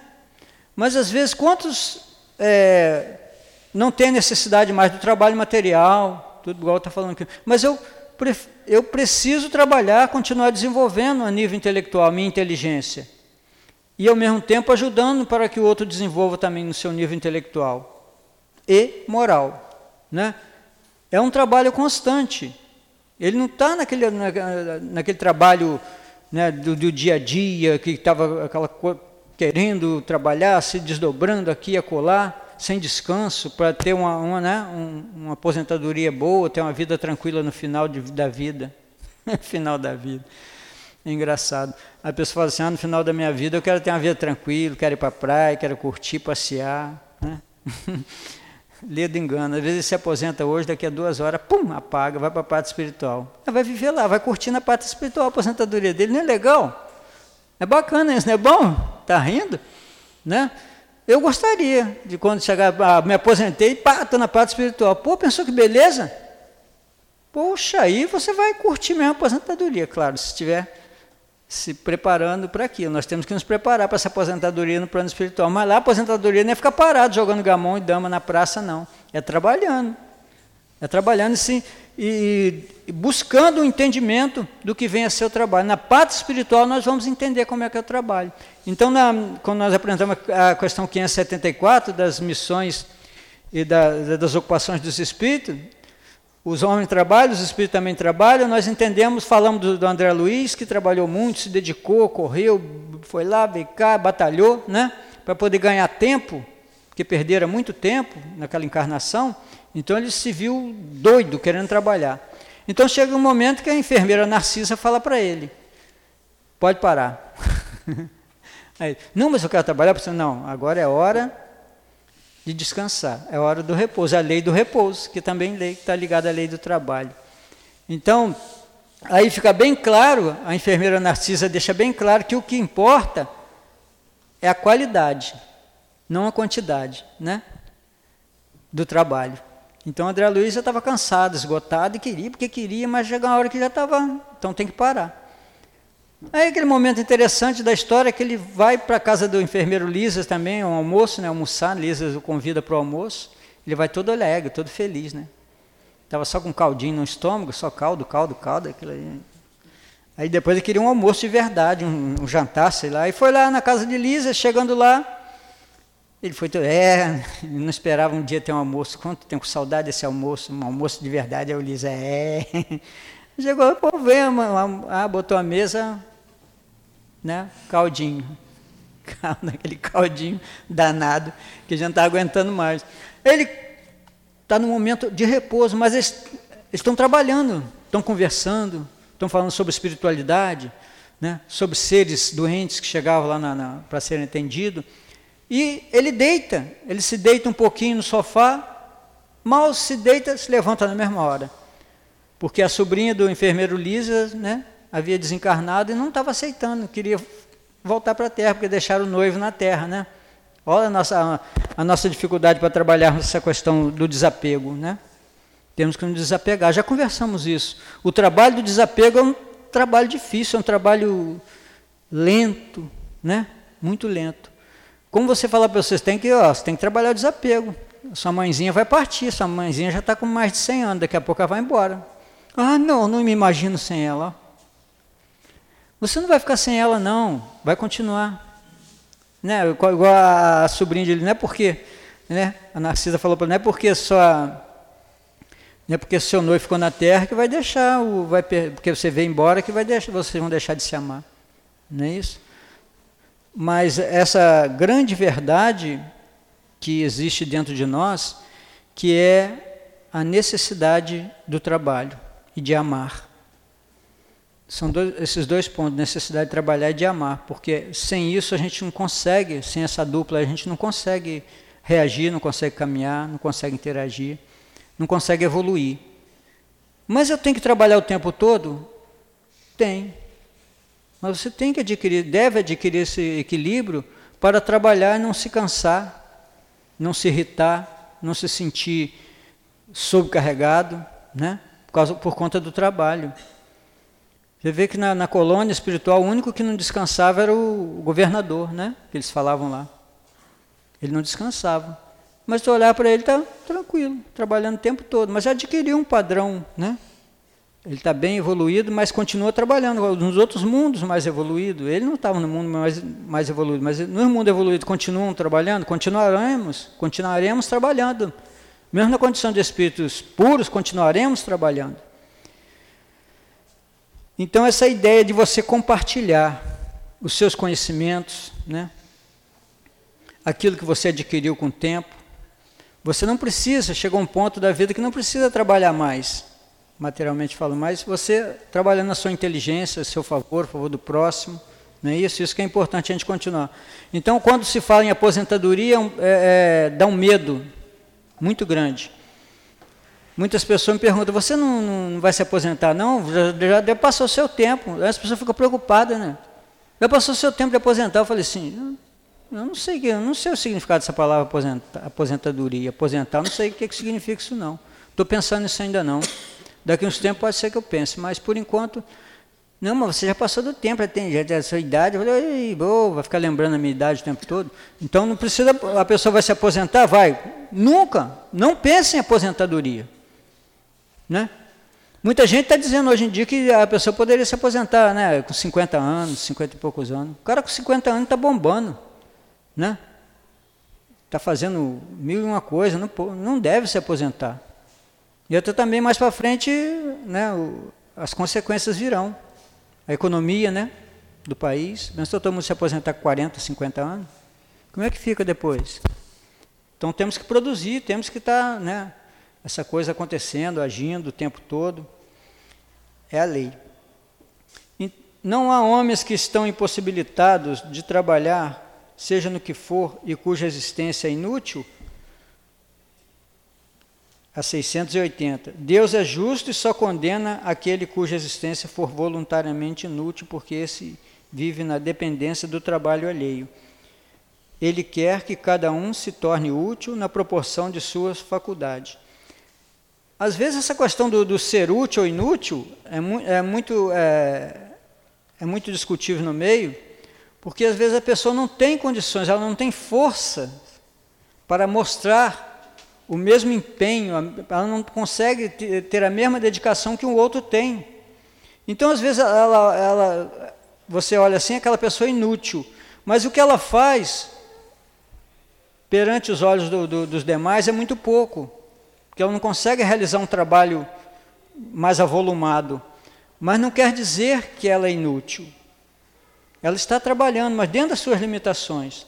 Speaker 2: Mas às vezes quantos é, não tem necessidade mais do trabalho material, tudo igual está falando aqui, mas eu, eu preciso trabalhar, continuar desenvolvendo a nível intelectual, minha inteligência. E ao mesmo tempo ajudando para que o outro desenvolva também no seu nível intelectual e moral. Né? É um trabalho constante. Ele não está naquele, naquele trabalho né, do, do, dia a dia, que estava aquela querendo trabalhar, se desdobrando aqui e acolá, sem descanso, para ter uma, uma, né, um, uma aposentadoria boa, ter uma vida tranquila no final de, da vida. final da vida. Engraçado. A pessoa fala assim, ah, no final da minha vida eu quero ter uma vida tranquila, quero ir para a praia, quero curtir, passear. Né? Ledo engano. Às vezes ele se aposenta hoje, daqui a duas horas, pum, apaga, vai para a parte espiritual. vai viver lá, vai curtir na parte espiritual a aposentadoria dele. Não é legal? É bacana isso, não é bom? Está rindo? Né? Eu gostaria de quando chegar, ah, me aposentei, pá, estou na parte espiritual. Pô, pensou que beleza? Poxa, aí você vai curtir mesmo a aposentadoria, claro, se estiver se preparando para aquilo. Nós temos que nos preparar para essa aposentadoria no plano espiritual. Mas lá a aposentadoria não é ficar parado jogando gamão e dama na praça, não. É trabalhando. É trabalhando sim, e, buscando o entendimento do que vem a ser o trabalho. Na parte espiritual nós vamos entender como é que é o trabalho. Então, na, quando nós apresentamos a questão 574 das missões e da, das ocupações dos espíritos, os homens trabalham, os espíritos também trabalham. Nós entendemos, falamos do, do, André Luiz, que trabalhou muito, se dedicou, correu, foi lá, veio cá, batalhou, né? Para poder ganhar tempo, que perdera muito tempo naquela encarnação. Então ele se viu doido, querendo trabalhar. Então chega um momento que a enfermeira Narcisa fala para ele: pode parar. Aí, não, mas eu quero trabalhar. Você, não, agora é hora de descansar. É hora do repouso, é a lei do repouso, que também está ligada à lei do trabalho. Então, aí fica bem claro, a enfermeira Narcisa deixa bem claro que o que importa é a qualidade, não a quantidade, né? Do trabalho. Então, André Luiz já estava cansado, esgotado e queria, porque queria, mas chega uma hora que já estava, então tem que parar. Aí aquele momento interessante da história é que ele vai para a casa do enfermeiro Lisas também, um almoço, né, almoçar, Lisas o convida para o almoço, ele vai todo alegre, todo feliz, né? Estava só com caldinho no estômago, só caldo, caldo, caldo, aquilo aí. Aí depois ele queria um almoço de verdade, um, um jantar, sei lá, e foi lá na casa de Lisa, chegando lá, ele foi é, não esperava um dia ter um almoço, quanto tempo, saudade desse almoço, um almoço de verdade, aí o Lisa, é... Chegou, pô, vem, ah, botou a mesa, né? Caldinho. Aquele caldinho danado que gente não está aguentando mais. Ele está no momento de repouso, mas eles estão trabalhando, estão conversando, estão falando sobre espiritualidade, né? sobre seres doentes que chegavam lá para serem atendidos. E ele deita, ele se deita um pouquinho no sofá, mal se deita, se levanta na mesma hora. Porque a sobrinha do enfermeiro Lisa, né, havia desencarnado e não estava aceitando, queria voltar para a terra, porque deixaram o noivo na terra, né? Olha a nossa, a nossa dificuldade para trabalhar essa questão do desapego, né? Temos que nos desapegar. Já conversamos isso. O trabalho do desapego é um trabalho difícil, é um trabalho lento, né? Muito lento. Como você fala para vocês, tem que, ó, você tem que trabalhar o desapego. Sua mãezinha vai partir, sua mãezinha já está com mais de 100 anos, daqui a pouco ela vai embora. Ah, não, não me imagino sem ela. Você não vai ficar sem ela, não. Vai continuar. Né? Igual a sobrinha dele, não é porque, né? A Narcisa falou para não é porque só não é porque seu noivo ficou na terra que vai deixar, vai, porque você veio embora que vai deixar, vocês vão deixar de se amar. Não é isso? Mas essa grande verdade que existe dentro de nós, que é a necessidade do trabalho e de amar. São dois, esses dois pontos, necessidade de trabalhar e de amar, porque sem isso a gente não consegue, sem essa dupla, a gente não consegue reagir, não consegue caminhar, não consegue interagir, não consegue evoluir. Mas eu tenho que trabalhar o tempo todo? Tem. Mas você tem que adquirir, deve adquirir esse equilíbrio para trabalhar e não se cansar, não se irritar, não se sentir sobrecarregado, né? por, causa, por conta do trabalho. Você vê que na, na, colônia espiritual o único que não descansava era o, governador, né? Que eles falavam lá. Ele não descansava. Mas tu olhar para ele, está tranquilo, trabalhando o tempo todo. Mas já adquiriu um padrão, né? Ele está bem evoluído, mas continua trabalhando nos outros mundos mais evoluídos. Ele não estava no mundo mais, mais evoluído, mas no mundo evoluído continuam trabalhando, continuaremos, continuaremos trabalhando. Mesmo na condição de espíritos puros, continuaremos trabalhando. Então, essa ideia de você compartilhar os seus conhecimentos, né? aquilo que você adquiriu com o tempo. Você não precisa, chega um ponto da vida que não precisa trabalhar mais, materialmente falando, mas você trabalhando na sua inteligência, a seu favor, a favor do próximo, não é isso? Isso que é importante a gente continuar. Então, quando se fala em aposentadoria, é, é, dá um medo muito grande. Muitas pessoas me perguntam: você não, não vai se aposentar? Não, já, já passou o seu tempo. As pessoas ficam preocupadas, né? Já passou o seu tempo de aposentar. Eu falei assim: eu não sei, eu não sei o significado dessa palavra aposenta, aposentadoria. Aposentar, não sei o que, que significa isso não. Estou pensando nisso ainda não. Daqui uns tempos pode ser que eu pense, mas por enquanto não, mas você já passou do tempo, já tem, já tem a sua idade. Eu falei, boa, vai ficar lembrando a minha idade o tempo todo. Então não precisa, a pessoa vai se aposentar? Vai. Nunca. Não pense em aposentadoria. Né? Muita gente está dizendo hoje em dia que a pessoa poderia se aposentar né, com 50 anos, 50 e poucos anos. O cara com 50 anos está bombando. Né? Está fazendo mil e uma coisa, não, não deve se aposentar. E até também mais para frente, né, o, as consequências virão a economia né, do país. Mas se todo mundo se aposentar com 40, 50 anos, como é que fica depois? Então temos que produzir, temos que estar, tá, né, essa coisa acontecendo, agindo o tempo todo. É a lei. E não há homens que estão impossibilitados de trabalhar, seja no que for, e cuja existência é inútil, a 680. Deus é justo e só condena aquele cuja existência for voluntariamente inútil, porque esse vive na dependência do trabalho alheio. Ele quer que cada um se torne útil na proporção de suas faculdades. Às vezes essa questão do, do ser útil ou inútil é, mu é muito, é, é muito discutível no meio, porque às vezes a pessoa não tem condições, ela não tem força para mostrar o mesmo empenho, ela não consegue ter a mesma dedicação que o outro tem. Então, às vezes, ela, ela, você olha assim, aquela pessoa é inútil, mas o que ela faz perante os olhos do, do, dos demais é muito pouco, porque ela não consegue realizar um trabalho mais avolumado. Mas não quer dizer que ela é inútil. Ela está trabalhando, mas dentro das suas limitações,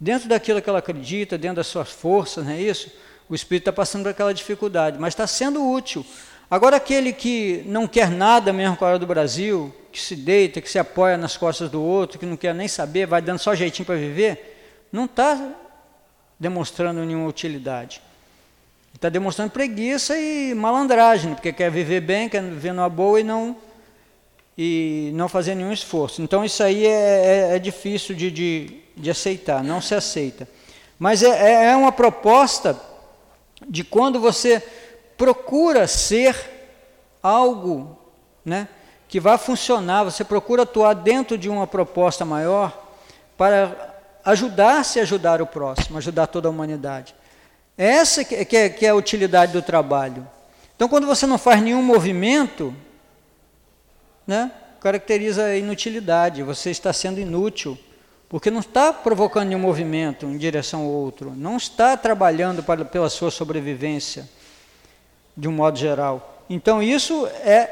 Speaker 2: dentro daquilo que ela acredita, dentro das suas forças, não é isso? O espírito está passando por aquela dificuldade, mas está sendo útil. Agora, aquele que não quer nada mesmo com a hora do Brasil, que se deita, que se apoia nas costas do outro, que não quer nem saber, vai dando só jeitinho para viver, não está demonstrando nenhuma utilidade. Está demonstrando preguiça e malandragem, porque quer viver bem, quer viver numa boa e não, e não fazer nenhum esforço. Então, isso aí é, é, é difícil de, de, de, aceitar, não se aceita. Mas é, é uma proposta de quando você procura ser algo né, que vai funcionar, você procura atuar dentro de uma proposta maior para ajudar-se a ajudar o próximo, ajudar toda a humanidade. Essa que é, que é a utilidade do trabalho. Então, quando você não faz nenhum movimento, né, caracteriza a inutilidade, você está sendo inútil. Porque não está provocando nenhum movimento em direção ao outro, não está trabalhando para, pela sua sobrevivência, de um modo geral. Então isso é,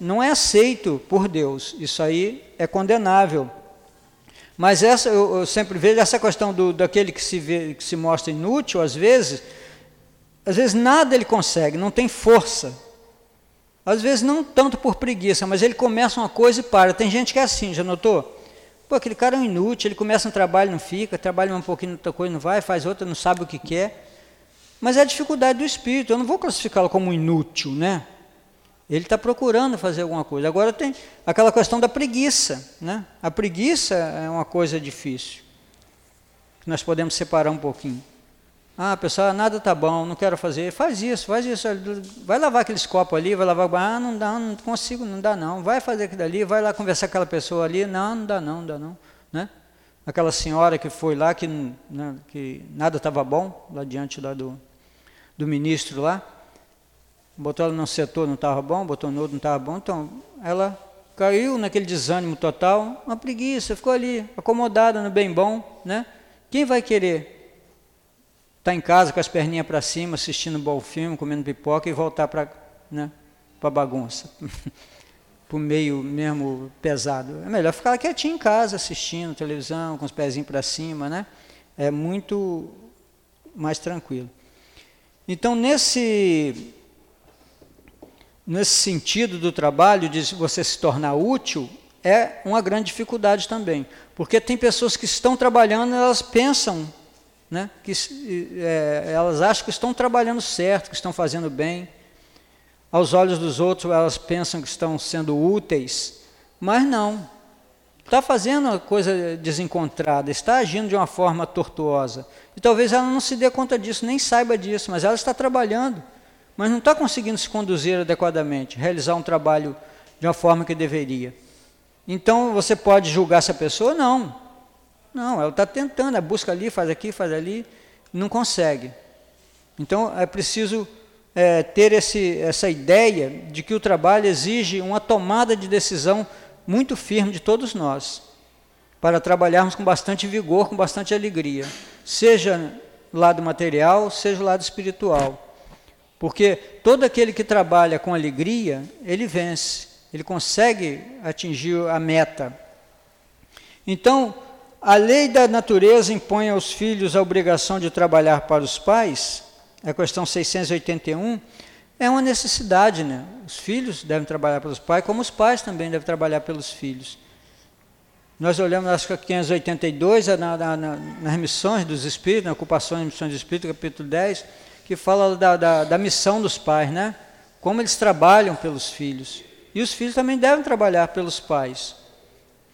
Speaker 2: não é aceito por Deus, isso aí é condenável. Mas essa, eu, eu sempre vejo essa questão do, daquele que se, vê, que se mostra inútil, às vezes, às vezes nada ele consegue, não tem força. Às vezes não tanto por preguiça, mas ele começa uma coisa e para. Tem gente que é assim, já notou? Pô, aquele cara é um inútil, ele começa um trabalho, não fica, trabalha um pouquinho, outra coisa, não vai, faz outra, não sabe o que quer. Mas é a dificuldade do espírito, eu não vou classificá-lo como inútil, né? Ele está procurando fazer alguma coisa. Agora tem aquela questão da preguiça, né? A preguiça é uma coisa difícil, que nós podemos separar um pouquinho. Ah, pessoal, nada tá bom, não quero fazer. Faz isso, faz isso. Vai lavar aqueles copos ali, vai lavar. Ah, não dá, não consigo, não dá não. Vai fazer aquilo ali, vai lá conversar com aquela pessoa ali. Não, não dá não, não dá não. Né? aquela senhora que foi lá, que, né, que nada estava bom, lá diante lá do, do ministro lá, botou ela num setor, não estava bom, botou no outro, não estava bom, então ela caiu naquele desânimo total, uma preguiça, ficou ali, acomodada no bem bom, né? Quem vai querer estar tá em casa com as perninhas para cima, assistindo um bom filme, comendo pipoca e voltar para né, a bagunça? para o meio mesmo pesado. É melhor ficar quietinho em casa, assistindo televisão, com os pezinhos para cima, né? É muito mais tranquilo. Então, nesse nesse sentido do trabalho, de você se tornar útil, é uma grande dificuldade também. Porque tem pessoas que estão trabalhando, elas pensam, né, que é, elas acham que estão trabalhando certo, que estão fazendo bem. Aos olhos dos outros, elas pensam que estão sendo úteis, mas não. Está fazendo uma coisa desencontrada, está agindo de uma forma tortuosa. E talvez ela não se dê conta disso, nem saiba disso, mas ela está trabalhando mas não está conseguindo se conduzir adequadamente, realizar um trabalho de uma forma que deveria. Então você pode julgar essa pessoa? Não. Não, ela está tentando, busca ali, faz aqui, faz ali, não consegue. Então é preciso é, ter esse, essa ideia de que o trabalho exige uma tomada de decisão muito firme de todos nós, para trabalharmos com bastante vigor, com bastante alegria, seja lado material, seja lado espiritual. Porque todo aquele que trabalha com alegria, ele vence, ele consegue atingir a meta. Então, a lei da natureza impõe aos filhos a obrigação de trabalhar para os pais, é a questão 681, é uma necessidade, né? Os filhos devem trabalhar pelos pais, como os pais também devem trabalhar pelos filhos. Nós olhamos, acho que 582, na, na, na, nas missões dos espíritos, na ocupação e missões dos espíritos, capítulo 10, que fala da, da, da missão dos pais, né? Como eles trabalham pelos filhos. E os filhos também devem trabalhar pelos pais.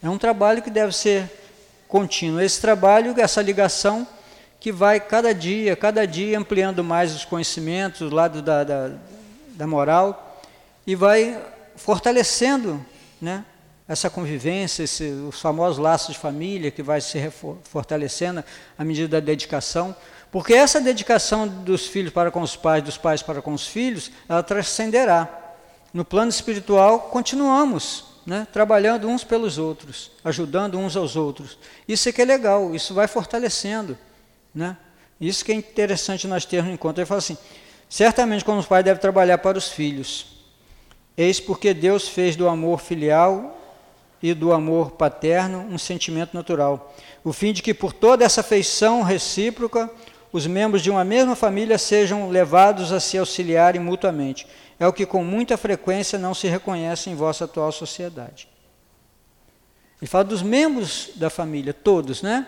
Speaker 2: É um trabalho que deve ser contínuo. Esse trabalho, essa ligação que vai cada dia, cada dia ampliando mais os conhecimentos, o lado da, da, da moral, e vai fortalecendo né, essa convivência, esse, os famosos laços de família que vai se fortalecendo à medida da dedicação. Porque essa dedicação dos filhos para com os pais, dos pais para com os filhos, ela transcenderá. No plano espiritual, continuamos né, trabalhando uns pelos outros, ajudando uns aos outros. Isso é que é legal, isso vai fortalecendo. Né? Isso que é interessante nós termos em conta. Ele fala assim: certamente, como os pais devem trabalhar para os filhos, eis porque Deus fez do amor filial e do amor paterno um sentimento natural, o fim de que por toda essa afeição recíproca os membros de uma mesma família sejam levados a se auxiliarem mutuamente. É o que com muita frequência não se reconhece em vossa atual sociedade. Ele fala dos membros da família, todos, né?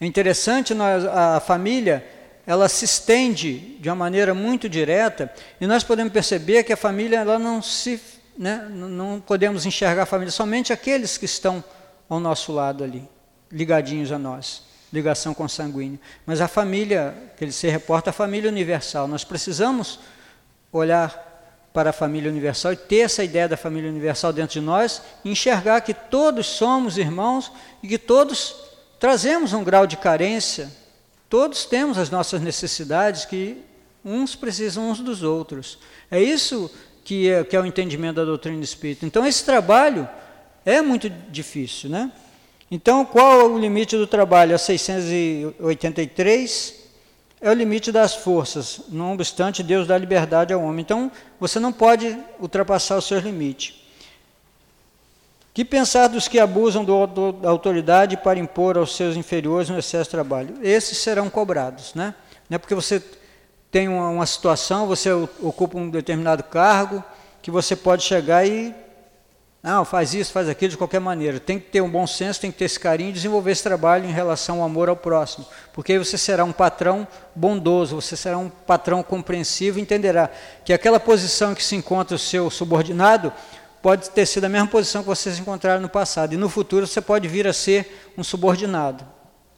Speaker 2: É interessante, nós, a família, ela se estende de uma maneira muito direta, e nós podemos perceber que a família, ela não se, né, não podemos enxergar a família somente aqueles que estão ao nosso lado ali, ligadinhos a nós ligação consanguínea. Mas a família, que ele se reporta, a família universal. Nós precisamos olhar para a família universal e ter essa ideia da família universal dentro de nós, enxergar que todos somos irmãos e que todos trazemos um grau de carência, todos temos as nossas necessidades que uns precisam uns dos outros. É isso que é, que é o entendimento da doutrina espírita. Então esse trabalho é muito difícil, né? Então, qual é o limite do trabalho? A 683 é o limite das forças. Não obstante, Deus dá liberdade ao homem. Então, você não pode ultrapassar os seus limites. Que pensar dos que abusam do, do, da autoridade para impor aos seus inferiores um excesso de trabalho? Esses serão cobrados, né? Não é porque você tem uma, uma situação, você ocupa um determinado cargo, que você pode chegar e não, faz isso, faz aquilo de qualquer maneira. Tem que ter um bom senso, tem que ter esse carinho e desenvolver esse trabalho em relação ao amor ao próximo. Porque aí você será um patrão bondoso, você será um patrão compreensivo e entenderá que aquela posição que se encontra o seu subordinado pode ter sido a mesma posição que vocês encontraram no passado. E no futuro você pode vir a ser um subordinado.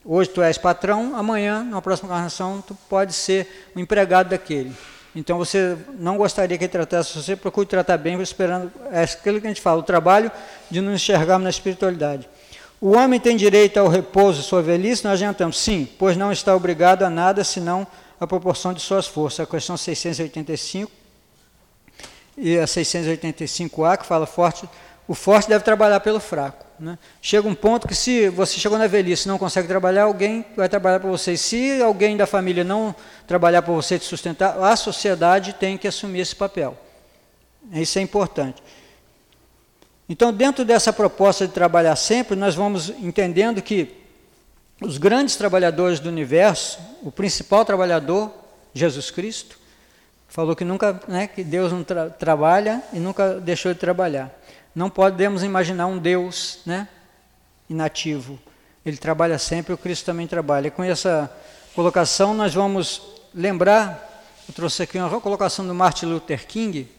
Speaker 2: Hoje tu és patrão, amanhã, na próxima encarnação, tu pode ser um empregado daquele. Então você não gostaria que ele tratasse você, procure tratar bem, esperando é aquilo que a gente fala, o trabalho de nos enxergarmos na espiritualidade. O homem tem direito ao repouso sua velhice? Nós adiantamos, sim, pois não está obrigado a nada senão a proporção de suas forças. A questão 685 e a 685A, que fala forte, o forte deve trabalhar pelo fraco. Né? Chega um ponto que se você chegou na velhice e não consegue trabalhar, alguém vai trabalhar para você. Se alguém da família não trabalhar para você te sustentar, a sociedade tem que assumir esse papel. Isso é importante. Então, dentro dessa proposta de trabalhar sempre, nós vamos entendendo que os grandes trabalhadores do universo, o principal trabalhador, Jesus Cristo, falou que nunca, né, que Deus não tra trabalha e nunca deixou de trabalhar. Não podemos imaginar um Deus, né, inativo. Ele trabalha sempre, o Cristo também trabalha. E com essa colocação nós vamos lembrar, eu trouxe aqui uma colocação do Martin Luther King,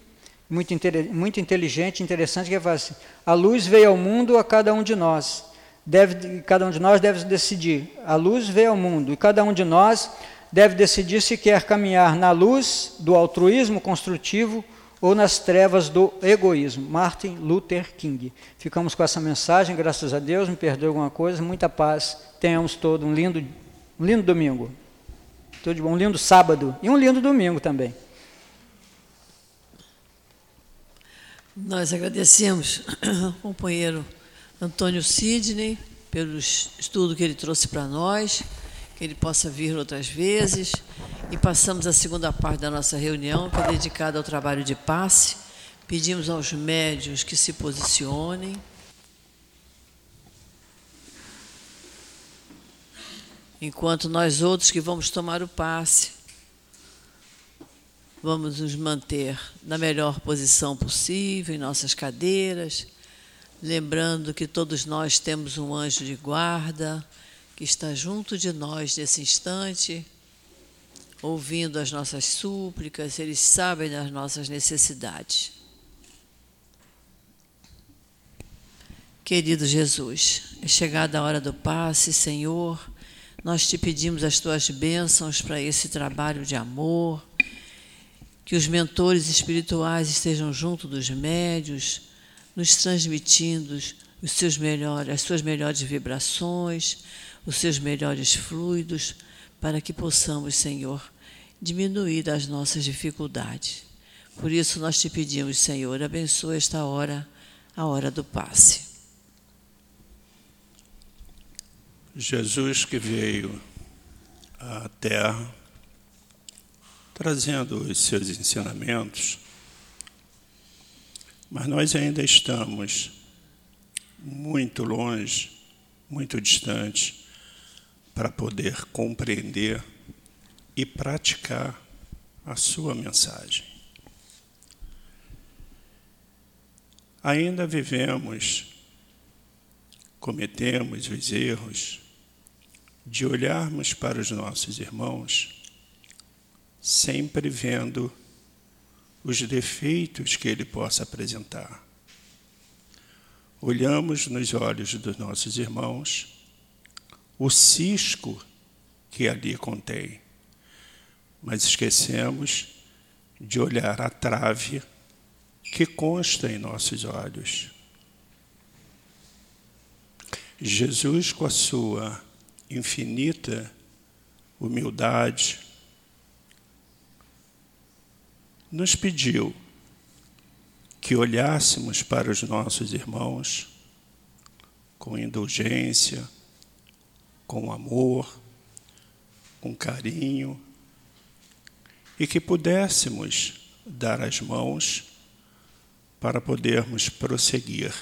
Speaker 2: muito, muito inteligente, interessante, que fala assim, a luz veio ao mundo a cada um de nós. Deve, cada um de nós deve decidir. A luz veio ao mundo e cada um de nós deve decidir se quer caminhar na luz do altruísmo construtivo ou nas trevas do egoísmo. Martin Luther King. Ficamos com essa mensagem, graças a Deus, me perdoe alguma coisa, muita paz. Tenhamos todo um lindo, um lindo domingo. Tudo de bom, um lindo sábado e um lindo domingo também.
Speaker 1: Nós agradecemos ao companheiro Antônio Sidney pelo estudo que ele trouxe para nós, que ele possa vir outras vezes. E passamos a segunda parte da nossa reunião, que é dedicada ao trabalho de passe. Pedimos aos médios que se posicionem. Enquanto nós outros que vamos tomar o passe, Vamos nos manter na melhor posição possível em nossas cadeiras, lembrando que todos nós temos um anjo de guarda que está junto de nós nesse instante, ouvindo as nossas súplicas, eles sabem das nossas necessidades. Querido Jesus, é chegada a hora do passe, Senhor. Nós te pedimos as tuas bênçãos para esse trabalho de amor, que os mentores espirituais estejam junto dos médios, nos transmitindo os seus melhores, as suas melhores vibrações, os seus melhores fluidos, para que possamos, Senhor, diminuir as nossas dificuldades. Por isso nós te pedimos, Senhor, abençoe esta hora, a hora do passe.
Speaker 3: Jesus que veio à Terra trazendo os seus ensinamentos, mas nós ainda estamos muito longe, muito distante, para poder compreender e praticar a sua mensagem. Ainda vivemos, cometemos os erros de olharmos para os nossos irmãos sempre vendo os defeitos que ele possa apresentar. Olhamos nos olhos dos nossos irmãos o cisco que ali contém, mas esquecemos de olhar a trave que consta em nossos olhos. Jesus, com a sua infinita humildade, nos pediu que olhássemos para os nossos irmãos com indulgência, com amor, com carinho e que pudéssemos dar as mãos para podermos prosseguir.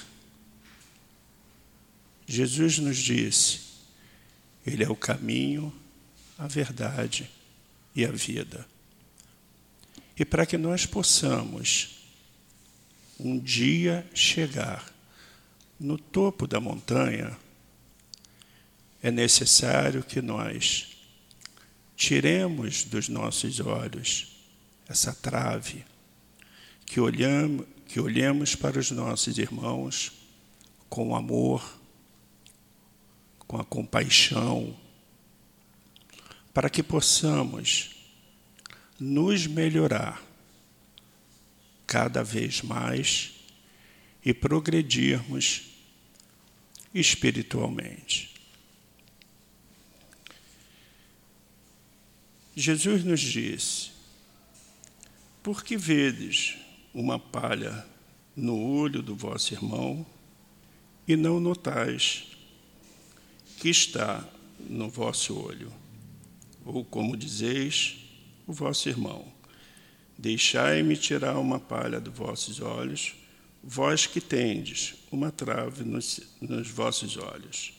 Speaker 3: Jesus nos disse: Ele é o caminho, a verdade e a vida. E para que nós possamos um dia chegar no topo da montanha, é necessário que nós tiremos dos nossos olhos essa trave, que olhamos, que olhemos para os nossos irmãos com amor, com a compaixão, para que possamos nos melhorar cada vez mais e progredirmos espiritualmente. Jesus nos disse: Por que vedes uma palha no olho do vosso irmão e não notais que está no vosso olho? Ou como dizeis, o vosso irmão: Deixai-me tirar uma palha dos vossos olhos, vós que tendes uma trave nos, nos vossos olhos.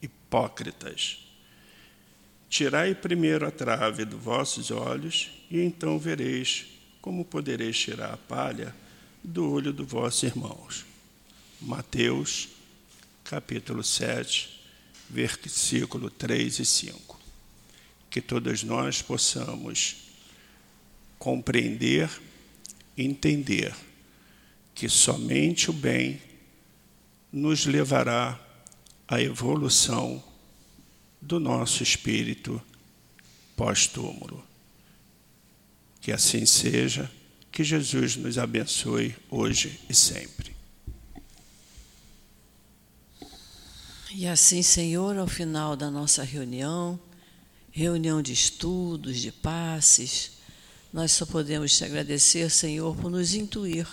Speaker 3: Hipócritas! Tirai primeiro a trave dos vossos olhos, e então vereis como podereis tirar a palha do olho dos vossos irmãos. Mateus, capítulo 7, versículo 3 e 5. Que todos nós possamos compreender, entender que somente o bem nos levará à evolução do nosso espírito pós-túmulo. Que assim seja, que Jesus nos abençoe hoje e sempre.
Speaker 1: E assim, Senhor, ao final da nossa reunião, reunião de estudos, de passes, nós só podemos te agradecer, Senhor, por nos intuir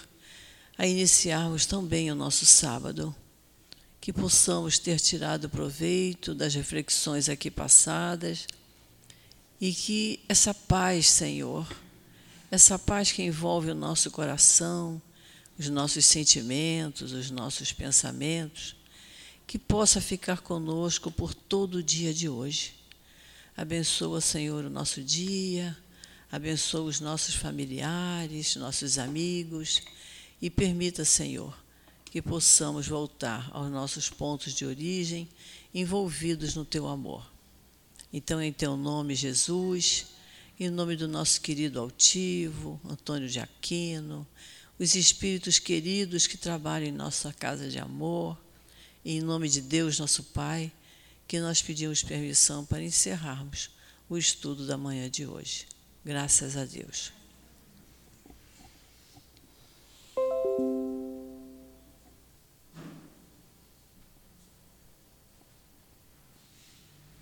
Speaker 1: a iniciarmos também o nosso sábado que possamos ter tirado proveito das reflexões aqui passadas e que essa paz, Senhor, essa paz que envolve o nosso coração, os nossos sentimentos, os nossos pensamentos, que possa ficar conosco por todo o dia de hoje. Abençoa, Senhor, o nosso dia, abençoa os nossos familiares, nossos amigos e permita, Senhor, que possamos voltar aos nossos pontos de origem, envolvidos no teu amor. Então, em teu nome, Jesus, em nome do nosso querido altivo, Antônio de Aquino, os espíritos queridos que trabalham em nossa casa de amor, em nome de Deus, nosso Pai, que nós pedimos permissão para encerrarmos o estudo da manhã de hoje. Graças a Deus.